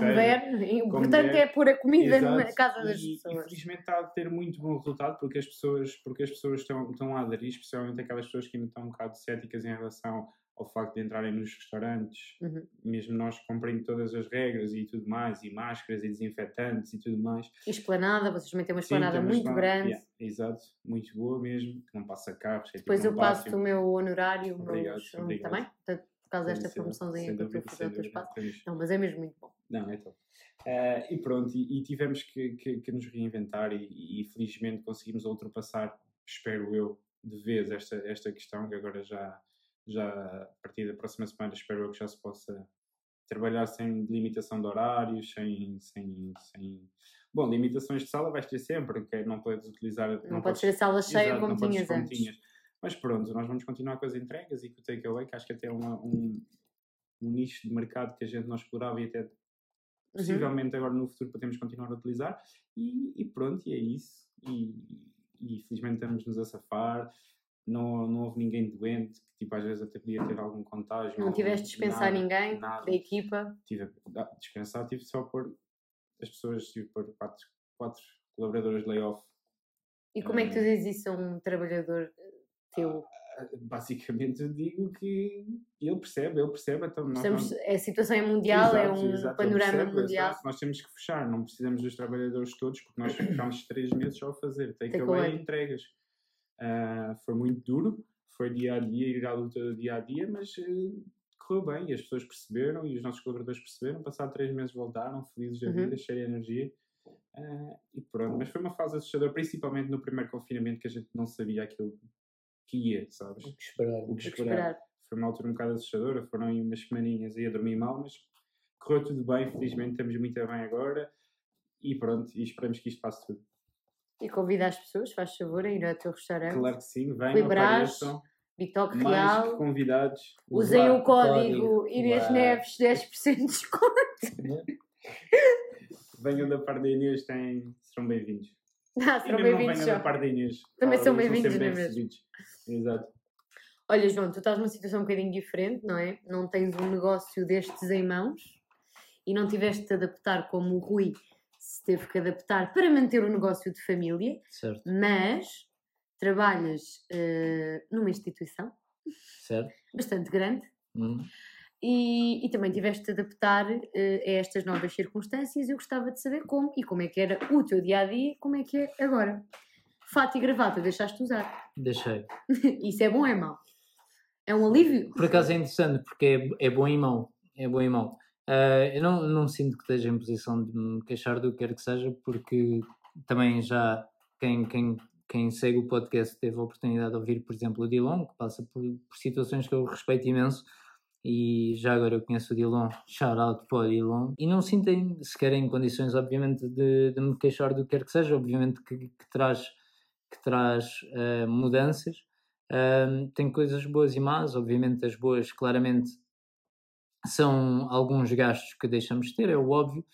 importante é pôr a comida Exato. na casa das e, pessoas. Infelizmente está a ter muito bom resultado porque as pessoas, porque as pessoas estão, estão a aderir, especialmente aquelas pessoas que ainda estão um bocado céticas em relação ao facto de entrarem nos restaurantes, Uhum. mesmo nós cumprindo todas as regras e tudo mais, e máscaras e desinfetantes e tudo mais. E esplanada, vocês também têm uma esplanada muito grande. yeah, exato, muito boa mesmo, que não passa carros. é tipo Depois um eu passo o meu honorário Obrigado, chão obrigado. também, portanto, por causa desta promoçãozinha que eu fazer teu espaço. Não, mas é mesmo muito bom. Não, é top. Eh, e pronto, e, e tivemos que, que- que nos reinventar e, e felizmente conseguimos ultrapassar, espero eu, de vez esta, esta questão que agora já, já a partir da próxima semana espero que já se possa trabalhar sem limitação de horários, sem, sem, sem... Bom, limitações de sala vais ter sempre, que é não podes utilizar... Não, pode podes- ser a sala cheia como não tinhas antes. Mas pronto, nós vamos continuar com as entregas e com o takeaway, que acho que até é uma- um, um nicho de mercado que a gente não explorava e até Uhum. possivelmente agora no futuro podemos continuar a utilizar. E, e pronto, e é isso. E, e felizmente estamos-nos a safar. Não, não houve ninguém doente, que tipo, às vezes até podia ter algum contágio. Não tiveste de dispensar nada, ninguém nada. da equipa. Tive a dispensar, tive só por as pessoas, tive por quatro, quatro colaboradoras de layoff E como é que tu Eh, dizes isso a um trabalhador teu? basicamente eu digo que ele percebe, ele percebe, então nós Estamos, não- a situação é mundial, é Exato, um exato, panorama percebe, mundial. Nós temos que fechar, não precisamos dos trabalhadores todos, porque nós ficámos três meses só a fazer takeaway Takeaway. e entregas. Ah, foi muito duro, foi dia a dia, ir à luta do dia a dia, mas eh, correu bem e as pessoas perceberam e os nossos colaboradores perceberam. Passado três meses voltaram, felizes da Uhum. vida, cheios de energia. Ah, e pronto, mas foi uma fase assustadora, principalmente no primeiro confinamento, que a gente não sabia aquilo que ia, sabes? O que esperar. O que O que esperar. esperar. Foi uma altura um bocado assustadora, foram aí umas semaninhas aí a dormir mal, mas correu tudo bem, felizmente estamos muito bem agora e pronto, e esperamos que isto passe tudo. E convida as pessoas, faz favor, a ir ao teu restaurante. Claro que sim, venham, Rui Brás, apareçam, Bitoque Real. convidados. Usem o código código, Inês. Neves, 10% de desconto. Venham da parte da Inês, têm, serão bem-vindos. Ah, serão bem-vindos venham da parte da Inês. Também Ah, são bem-vindos, não é mesmo? Exato. Olha, João, tu estás numa situação um bocadinho diferente, não é? Não tens um negócio destes em mãos e não tiveste de adaptar como o Rui se teve que adaptar para manter o negócio de família, Certo, mas trabalhas eh, numa instituição certo. bastante grande Hum. e, e também tiveste de adaptar eh, a estas novas circunstâncias. Eu gostava de saber como e como é que era o teu dia a dia, como é que é agora. Fato e gravata, deixaste de usar. Deixei. Isso é bom ou é mau? É um alívio? Por acaso é interessante, porque é, é bom em mão. É bom em mão. Ah, eu não, não sinto que esteja em posição de me queixar do que quer que seja, porque também já quem, quem, quem segue o podcast teve a oportunidade de ouvir, por exemplo, o Dilon, que passa por, por situações que eu respeito imenso. E já agora eu conheço o Dilon, shout out para o Dilon. E não sinto em- sequer em condições, obviamente, de, de me queixar do que quer que seja. Obviamente que, que traz, que traz ah, mudanças. Um, tem coisas boas e más, obviamente as boas claramente são alguns gastos que deixamos de ter, é o óbvio,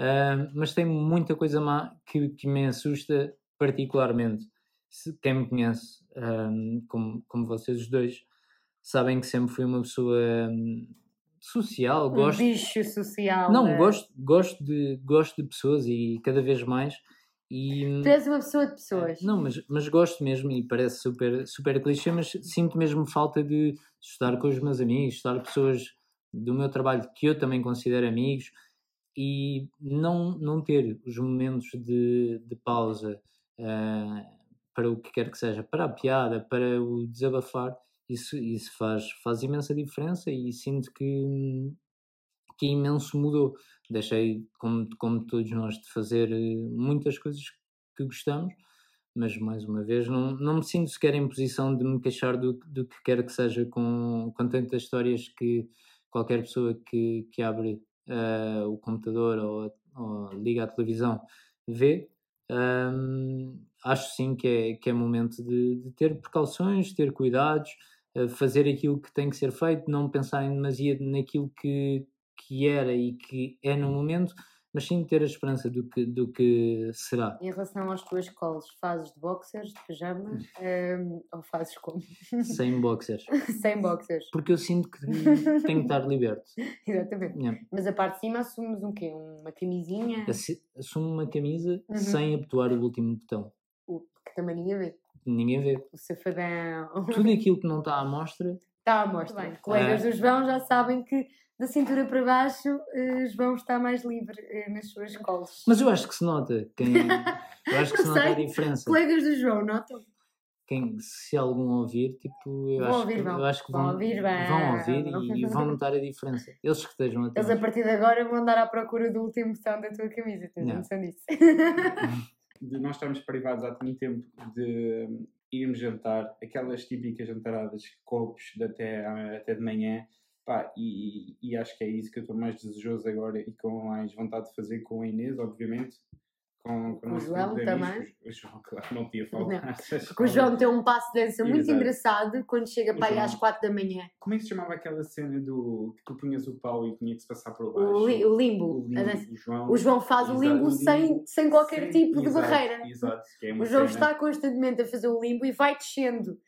um, mas tem muita coisa má que, que me assusta particularmente. Se, quem me conhece, um, como, como vocês os dois, sabem que sempre fui uma pessoa um, social, Um gosto, bicho social. não, eh. gosto, gosto, de, gosto de pessoas e cada vez mais. E, Tu és uma pessoa de pessoas. não, mas, mas gosto mesmo e parece super, super clichê, mas sinto mesmo falta de estar com os meus amigos, estar com pessoas do meu trabalho que eu também considero amigos e não, não ter os momentos de, de pausa ah, para o que quer que seja, para a piada, para o desabafar, isso, isso faz, faz imensa diferença e sinto que, que imenso mudou. Deixei, como, como todos nós, de fazer eh, muitas coisas que gostamos, mas mais uma vez não, não me sinto sequer em posição de me queixar do, do que quer que seja com, com tantas histórias que qualquer pessoa que, que abre uh, o computador ou, ou, liga a televisão vê. Um, acho sim que é, que é momento de, de ter precauções, ter cuidados, uh, fazer aquilo que tem que ser feito, não pensar em demasia naquilo que, que era e que é no momento, mas sim ter a esperança do que, do que será. Em relação aos tuas calls, fazes de boxers, de pijama um, ou fazes como? Sem boxers. Sem boxers. Porque eu sinto que tenho que estar liberto. Exatamente. Yeah. Mas a parte de cima assumes um quê? Uma camisinha? Assumo uma camisa uhum. sem abotoar o último botão. O que também ninguém vê. Ninguém vê. O safadão. Tudo aquilo que não está à mostra. Está à mostra. Bem, colegas ah. do João já sabem que da cintura para baixo, uh, João está mais livre uh, nas suas colas. Mas eu acho que se nota. Quem, eu acho que se nota a diferença. Colegas do João notam? Quem, se algum ouvir, tipo, eu, vão acho, ouvir, que, vão. eu acho que vão, vão ouvir, vão ouvir e, e, vão notar a diferença. Eles que estejam atentos. Eles a partir de agora vão andar à procura do último botão da tua camisa, tens noção disso? de nós estarmos privados há tanto tempo de irmos jantar, aquelas típicas jantaradas, copos de até, até de manhã, Pá, e, e, acho que é isso que eu estou mais desejoso agora e com mais vontade de fazer com a Inês, obviamente. Com, com, o João também. O João, claro, não podia faltar. Porque o João tem um passo de dança muito Exato. engraçado quando chega para aí às 4 da manhã. Como é que se chamava aquela cena do que tu punhas o pau e tinha que se passar por baixo? O, li, o limbo. O, limbo. O, João, o João faz Exato. o limbo, sem, sem qualquer tipo de Exato. barreira. Exato. É o João cena... está constantemente a fazer o limbo e vai descendo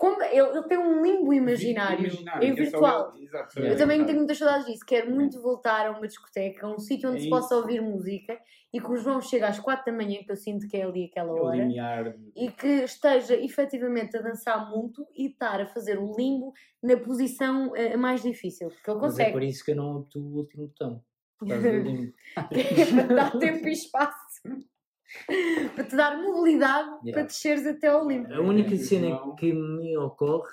como ele, ele, tem um limbo imaginário, imaginário em é virtual. Eu, exato, eu também tenho muitas saudades disso. Quero muito voltar a uma discoteca, a um sítio onde é se possa ouvir música e que o João chegue às 4 da manhã, que eu sinto que é ali aquela hora, limiar. e que esteja efetivamente a dançar muito e estar a fazer o limbo na posição uh, mais difícil, que ele consegue. Mas é por isso que eu não opto o último botão. Por causa do limbo. para dar tempo e espaço. para te dar mobilidade yeah. para desceres até ao limpo. A única cena que me ocorre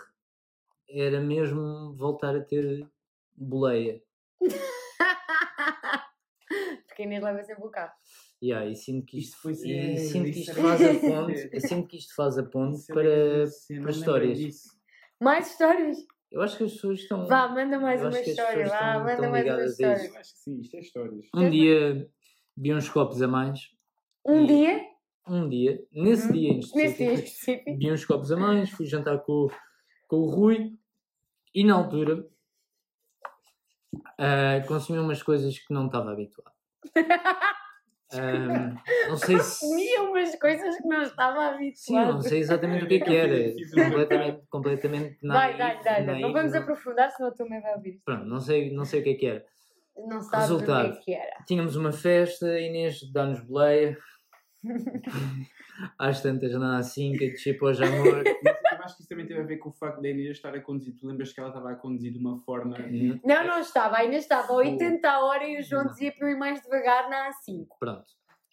era mesmo voltar a ter boleia. Porque a Inês leva sempre o carro. Yeah, e sinto que isto, foi, e sinto que isto faz a ponte, eu sinto que isto faz a ponte para, para histórias. Mais histórias? Eu acho que as pessoas estão. Vá, manda mais uma história, vá, manda mais uma história. Eu acho que sim, isto é histórias. Um dia vi uns copos a mais um e dia? Um dia. Nesse uhum. dia em específico. Nesse dia em específico. Vi uns copos a mais, fui jantar com, com o Rui e na altura uh, consumi umas coisas que não estava habituado. Um, não sei se. Comia umas coisas que não estava habituado. Sim, não sei exatamente o que é que era. completamente, completamente nada. Vai, vai, vai. Não vamos aprofundar, senão a tua mãe vai ouvir. Pronto, não sei, não sei o que é que era. Não Resultado, o que é que era. Tínhamos uma festa, Inês dá-nos boleia. Às tantas na A5, a descer para o Jamor. Eu acho que isso também teve a ver com o facto da Inês estar a conduzir. Tu lembras que ela estava a conduzir de uma forma. Não, não estava. A Inês estava a 80 a hora e o João dizia para eu ir mais devagar na A5. Pronto.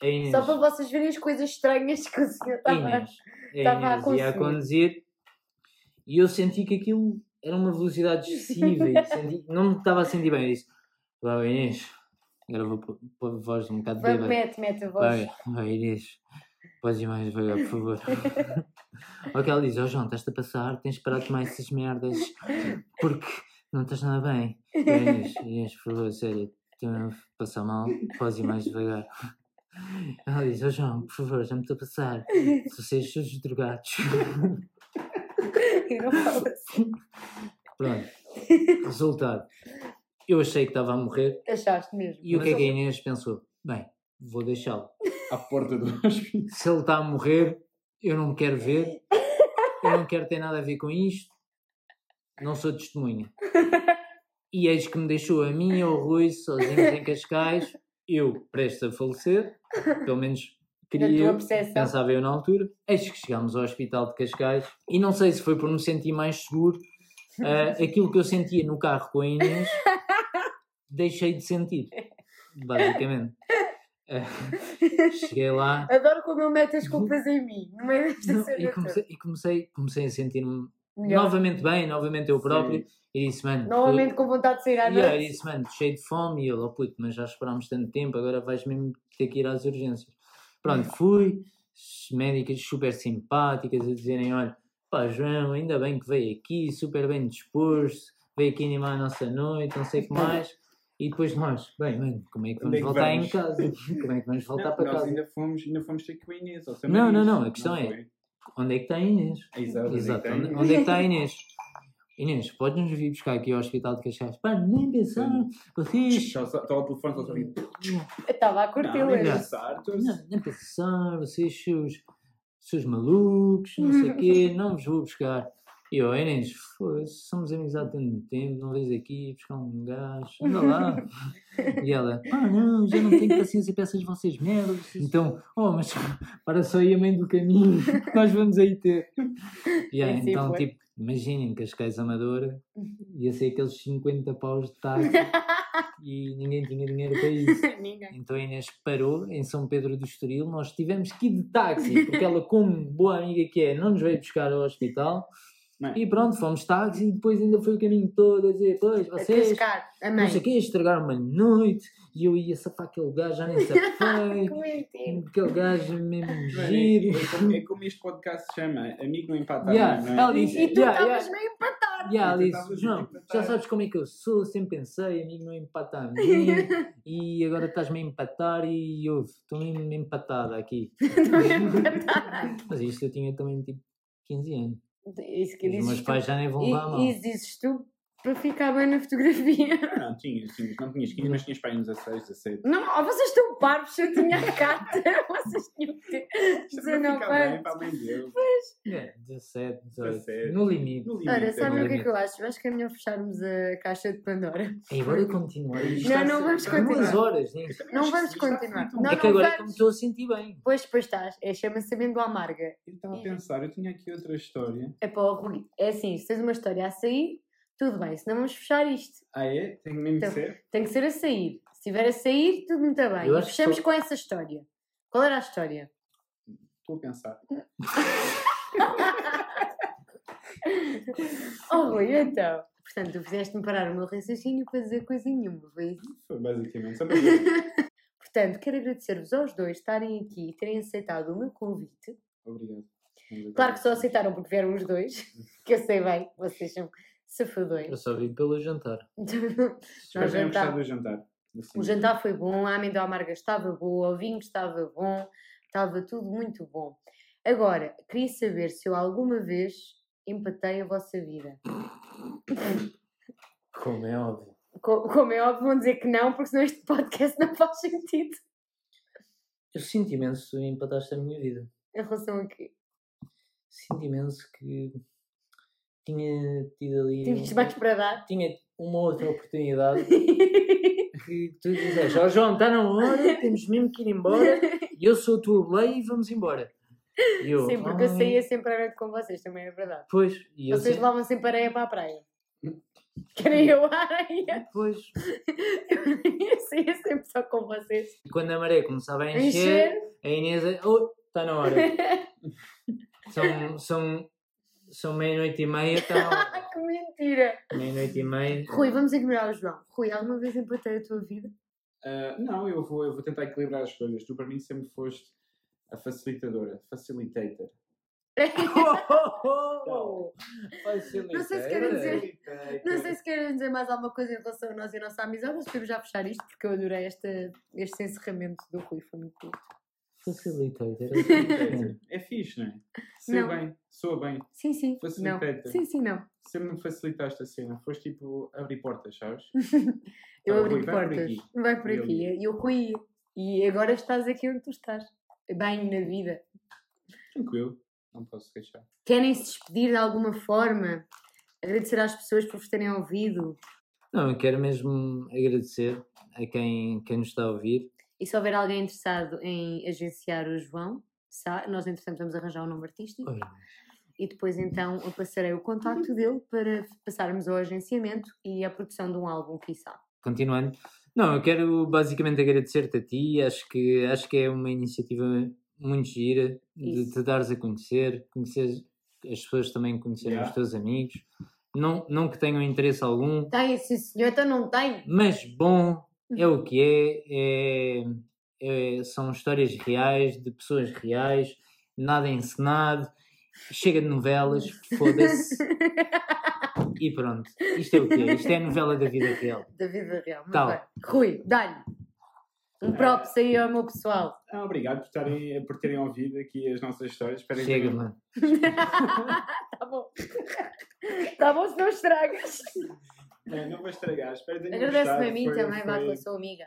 Inês... Só para vocês verem as coisas estranhas que o senhor estava, Inês, estava a, conduzir. a conduzir. E eu senti que aquilo era uma velocidade excessiva. e senti... Não me estava a sentir bem. Eu disse: Vai, Inês. Agora vou pôr a voz um bocado de Mete, mete a voz. Vai, vai, Inês. Podes ir mais devagar, por favor. Ou que ela diz, ó oh, João, estás a passar, tens de parar de tomar essas merdas porque não estás nada bem. Inês, Inês, por favor, sério, estou a passar mal, podes ir mais devagar. Ela diz, ó oh, João, por favor, já me estou a passar. Se vocês são os drogados. Eu não falo assim. Pronto. Resultado. Eu achei que estava a morrer. Achaste mesmo. E o que é que a Inês pensou? Bem, vou deixá-lo. À porta do hospital. Se ele está a morrer, eu não me quero ver. Eu não quero ter nada a ver com isto. Não sou testemunha. E eis que me deixou a mim e ao Rui sozinhos em Cascais. Eu prestes a falecer. Pelo menos queria eu, pensava eu na altura. Eis que chegámos ao hospital de Cascais. E não sei se foi por me sentir mais seguro. Uh, aquilo que eu sentia no carro com a Inês deixei de sentir, basicamente. Cheguei lá. Adoro como ele mete as culpas em mim, no meio desta não, e comecei, e comecei, comecei a sentir-me novamente bem, novamente eu próprio. Sim. E disse, mano. Novamente tu... com vontade de sair à noite. E disse, mano, cheio de fome. E ele, oh puto, mas já esperámos tanto tempo, agora vais mesmo ter que ir às urgências. Pronto, fui, médicas super simpáticas a dizerem: olha, pá, João, ainda bem que veio aqui, super bem disposto, veio aqui animar a nossa noite, não sei o que mais. E depois nós, bem, mano, como é que vamos é que voltar vamos? em casa? Como é que vamos voltar Não, para nós casa? ainda fomos, ainda fomos ter com a Inês. São Não, não, não, a questão é- foi? Onde é que está a Inês? Exato, Exato, onde é que onde, é que está a Inês? Inês, podes-nos vir buscar aqui ao Hospital de Cascais? Pá, nem pensar, vocês. Estava ao telefone, sabia. Eu estava a curtir Não, nem pensar. Não, nem pensar, vocês, seus, seus malucos, não sei o quê, não vos vou buscar. E eu, foda-se, somos amigos há tanto tempo, não vês aqui buscar um gajo, anda lá. E ela, ah não, já não tenho paciência para essas vossas merdas. Então, oh, mas para só ir a meio do caminho, que nós vamos aí ter. E aí, E assim então, foi. tipo, imaginem Cascais Amadora, ia ser aqueles 50 paus de táxi e ninguém tinha dinheiro para isso. Então a Inês parou em São Pedro do Estoril, nós tivemos que ir de táxi, porque ela, como boa amiga que é, não nos veio buscar ao hospital. É? E pronto, fomos táxi e depois ainda foi o caminho todo a dizer, pois, vocês, cascar. A não sei o quê, estragaram uma noite e eu ia safar aquele gajo, já nem safei. Aquele gajo mesmo Mano, giro. É, é como, é como este podcast se chama Amigo não empata Yeah, não é? ela E, disse, e tu yeah, estavas yeah. meio empatado. Ela tu disse, João, a empatar." já sabes como é que eu sou, sempre pensei, amigo não empata a mim, e agora estás-me a empatar e eu estou mesmo empatada aqui. Mas isto eu tinha também tipo 15 anos. Isso que Os meus dizes tu. pais já nem vão mão. E, e dizes tu para ficar bem na fotografia. Não, não, tinhas, tinhas, não tinhas 15, mas tinhas para aí uns 16, 17. Não, oh, vocês estão parvos, eu tinha a carta, vocês tinham que ter Isto não 19 fica bem, anos. para além dele. É, 17, 18. 17. No limite. No limite, Ora, é sabem no o que é que eu acho? Eu acho que é melhor fecharmos a caixa de Pandora. E agora continuar isto. Não, não vamos continuar. Duas horas, também Não vamos continuar. Não, É que agora é vamos. estou a sentir bem. Pois, depois estás. É, chama-se amêndoa amarga. Eu estava a pensar, eu tinha aqui outra história. É para o Rui. É assim, se tens uma história a sair, tudo bem. Senão vamos fechar isto. Ah, é? Tenho mesmo Então. ser? Tem que ser a sair. Se estiver a sair, tudo muito bem. Eu E que fechamos com essa história. Qual era a história? Estou a pensar. Oh, Rui, então. Portanto, tu fizeste-me parar o meu raciocínio para dizer coisa nenhuma, foi isso? Foi basicamente. Ver. Portanto, quero agradecer-vos aos dois estarem aqui e terem aceitado o meu convite. Obrigado. Claro que só aceitaram porque vieram os dois, que eu sei bem, vocês são Eu safadões. só vim pelo jantar. Nós jantar- gostado do jantar. Assim, O jantar foi bom, a amêndoa amarga estava boa, o vinho estava bom, estava tudo muito bom. Agora, queria saber se eu alguma vez empatei a vossa vida. Como é óbvio. Co- Como é óbvio, vão dizer que não, porque senão este podcast não faz sentido. Eu sinto imenso que tu empataste a minha vida. Em relação a quê? Sinto imenso que tinha tido ali. Tínhamos mais para dar? Tinha uma outra oportunidade que tu dizes, ó João, está na hora, temos mesmo que ir embora, e eu sou a tua boleia e vamos embora. E eu, Sim, porque eu "Ah, saía sempre à noite com vocês, também é verdade. Pois, e eu Vocês sempre, levavam sempre areia para a praia. Querem eu a areia? pois, Eu saía sempre só com vocês. e quando a maré começava a encher, Encher. a Inês, oh, está na hora. São, são, são meia-noite e meia, está hora. que mentira! Meia-noite e meia. Rui, vamos ignorar o João. Rui, alguma vez empatei a tua vida? Ah, não, eu vou, eu vou tentar equilibrar as coisas. Tu, para mim, sempre foste a facilitadora. Facilitator. Oh, Não sei se querem dizer-. Não sei se querem dizer mais alguma coisa em relação a nós e a nossa amizade, mas podemos já fechar isto porque eu adorei este, este encerramento do Rui, foi muito bonito. Facilitator. Facilitator. É fixe, não é? Sei Não. bem, soa bem. Sim, sim. Não. Facilitator. Sim, sim, não. Sempre me facilitaste a cena. Foste tipo abrir portas, sabes? Eu Tá, abri Rui, vai por portas. aqui. Vai por E aqui. E eu Rui. E agora estás aqui onde tu estás. Bem na vida. Tranquilo. Não posso queixar. Querem se despedir de alguma forma? Agradecer às pessoas por vos terem ouvido. Não, eu quero mesmo agradecer a quem, quem nos está a ouvir. E se houver alguém interessado em agenciar o João, sa- nós entretanto vamos arranjar um nome artístico. Olha, E depois então eu passarei o contacto dele para passarmos ao agenciamento e à produção de um álbum, quiçá. continuando. Não, eu quero basicamente agradecer-te a ti. Acho que, acho que é uma iniciativa muito gira de Isso. te dares a conhecer, conhecer as pessoas também conhecerem Yeah. os teus amigos. Não, não que tenham interesse algum, Tem, sim senhor, então não tem. mas bom, é o que é. É, é- são histórias reais, de pessoas reais, nada encenado, chega de novelas, foda-se. E pronto, isto é o quê? Isto é a novela da vida real. Da vida real. Muito Tal. bem. Rui, dá-lhe. Um props aí ao meu pessoal. Ah, obrigado por, estarem, por terem ouvido aqui as nossas histórias. Espero que Chega, tenham- mano. tá bom. Tá bom se não estragas. É, não vou estragar. Espero que tenham Agradece-me gostado. a mim Foi- também, vá foi com a sua amiga.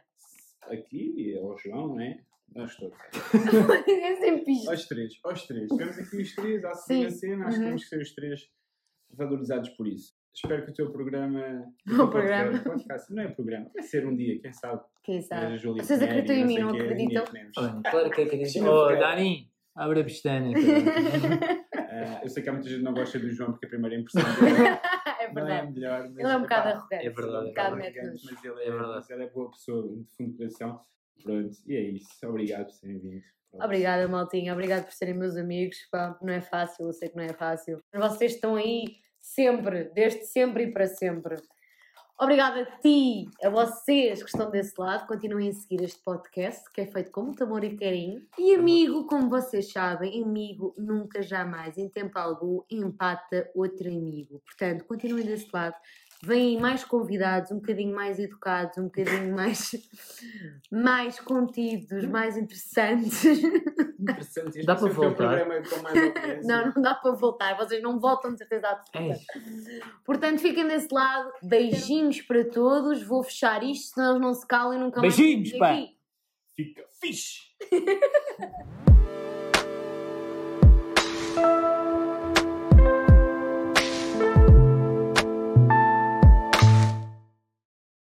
Aqui, ao João, não é? Nós todos. É sempre isto. Aos três, aos três. Temos aqui os três, à segunda cena, acho que Uhum. temos que ser os três valorizados por isso. Espero que o teu programa. O programa. Podcast, não é programa, vai ser um dia, quem sabe? Quem sabe? Júlia Vocês acreditam em mim, não acreditam? Claro que acredito. Cristina Oh. Dani, abre a pestana. cara. Ah, eu sei que há muita gente que não gosta do João porque a primeira impressão dele é não é verdade. melhor. Mas, Ele é um bocado arrogante. É verdade, ele é um Um bocado bocado arrogante, mas ele É é, verdade. mas ele é boa pessoa, de fundo de coração. Pronto, e é isso. Obrigado por terem vindo. Obrigada, Maltinha. Obrigada por serem meus amigos. Pá, não é fácil, eu sei que não é fácil. Mas vocês estão aí sempre, desde sempre e para sempre. Obrigada a ti, a vocês que estão desse lado. Continuem a seguir este podcast, que é feito com muito amor e carinho. E amigo, como vocês sabem, amigo nunca, jamais, em tempo algum, empata outro amigo. Portanto, continuem desse lado. Vêm mais convidados, um bocadinho mais educados, um bocadinho mais, mais contidos, mais interessantes. Interessante. Este Dá para o teu voltar? Não, não dá para voltar, vocês não voltam de certeza absoluta. Ei, Portanto, fiquem desse lado. Beijinhos para todos. Vou fechar isto, senão eles não se calem nunca mais. Beijinhos, pá. Fica fixe.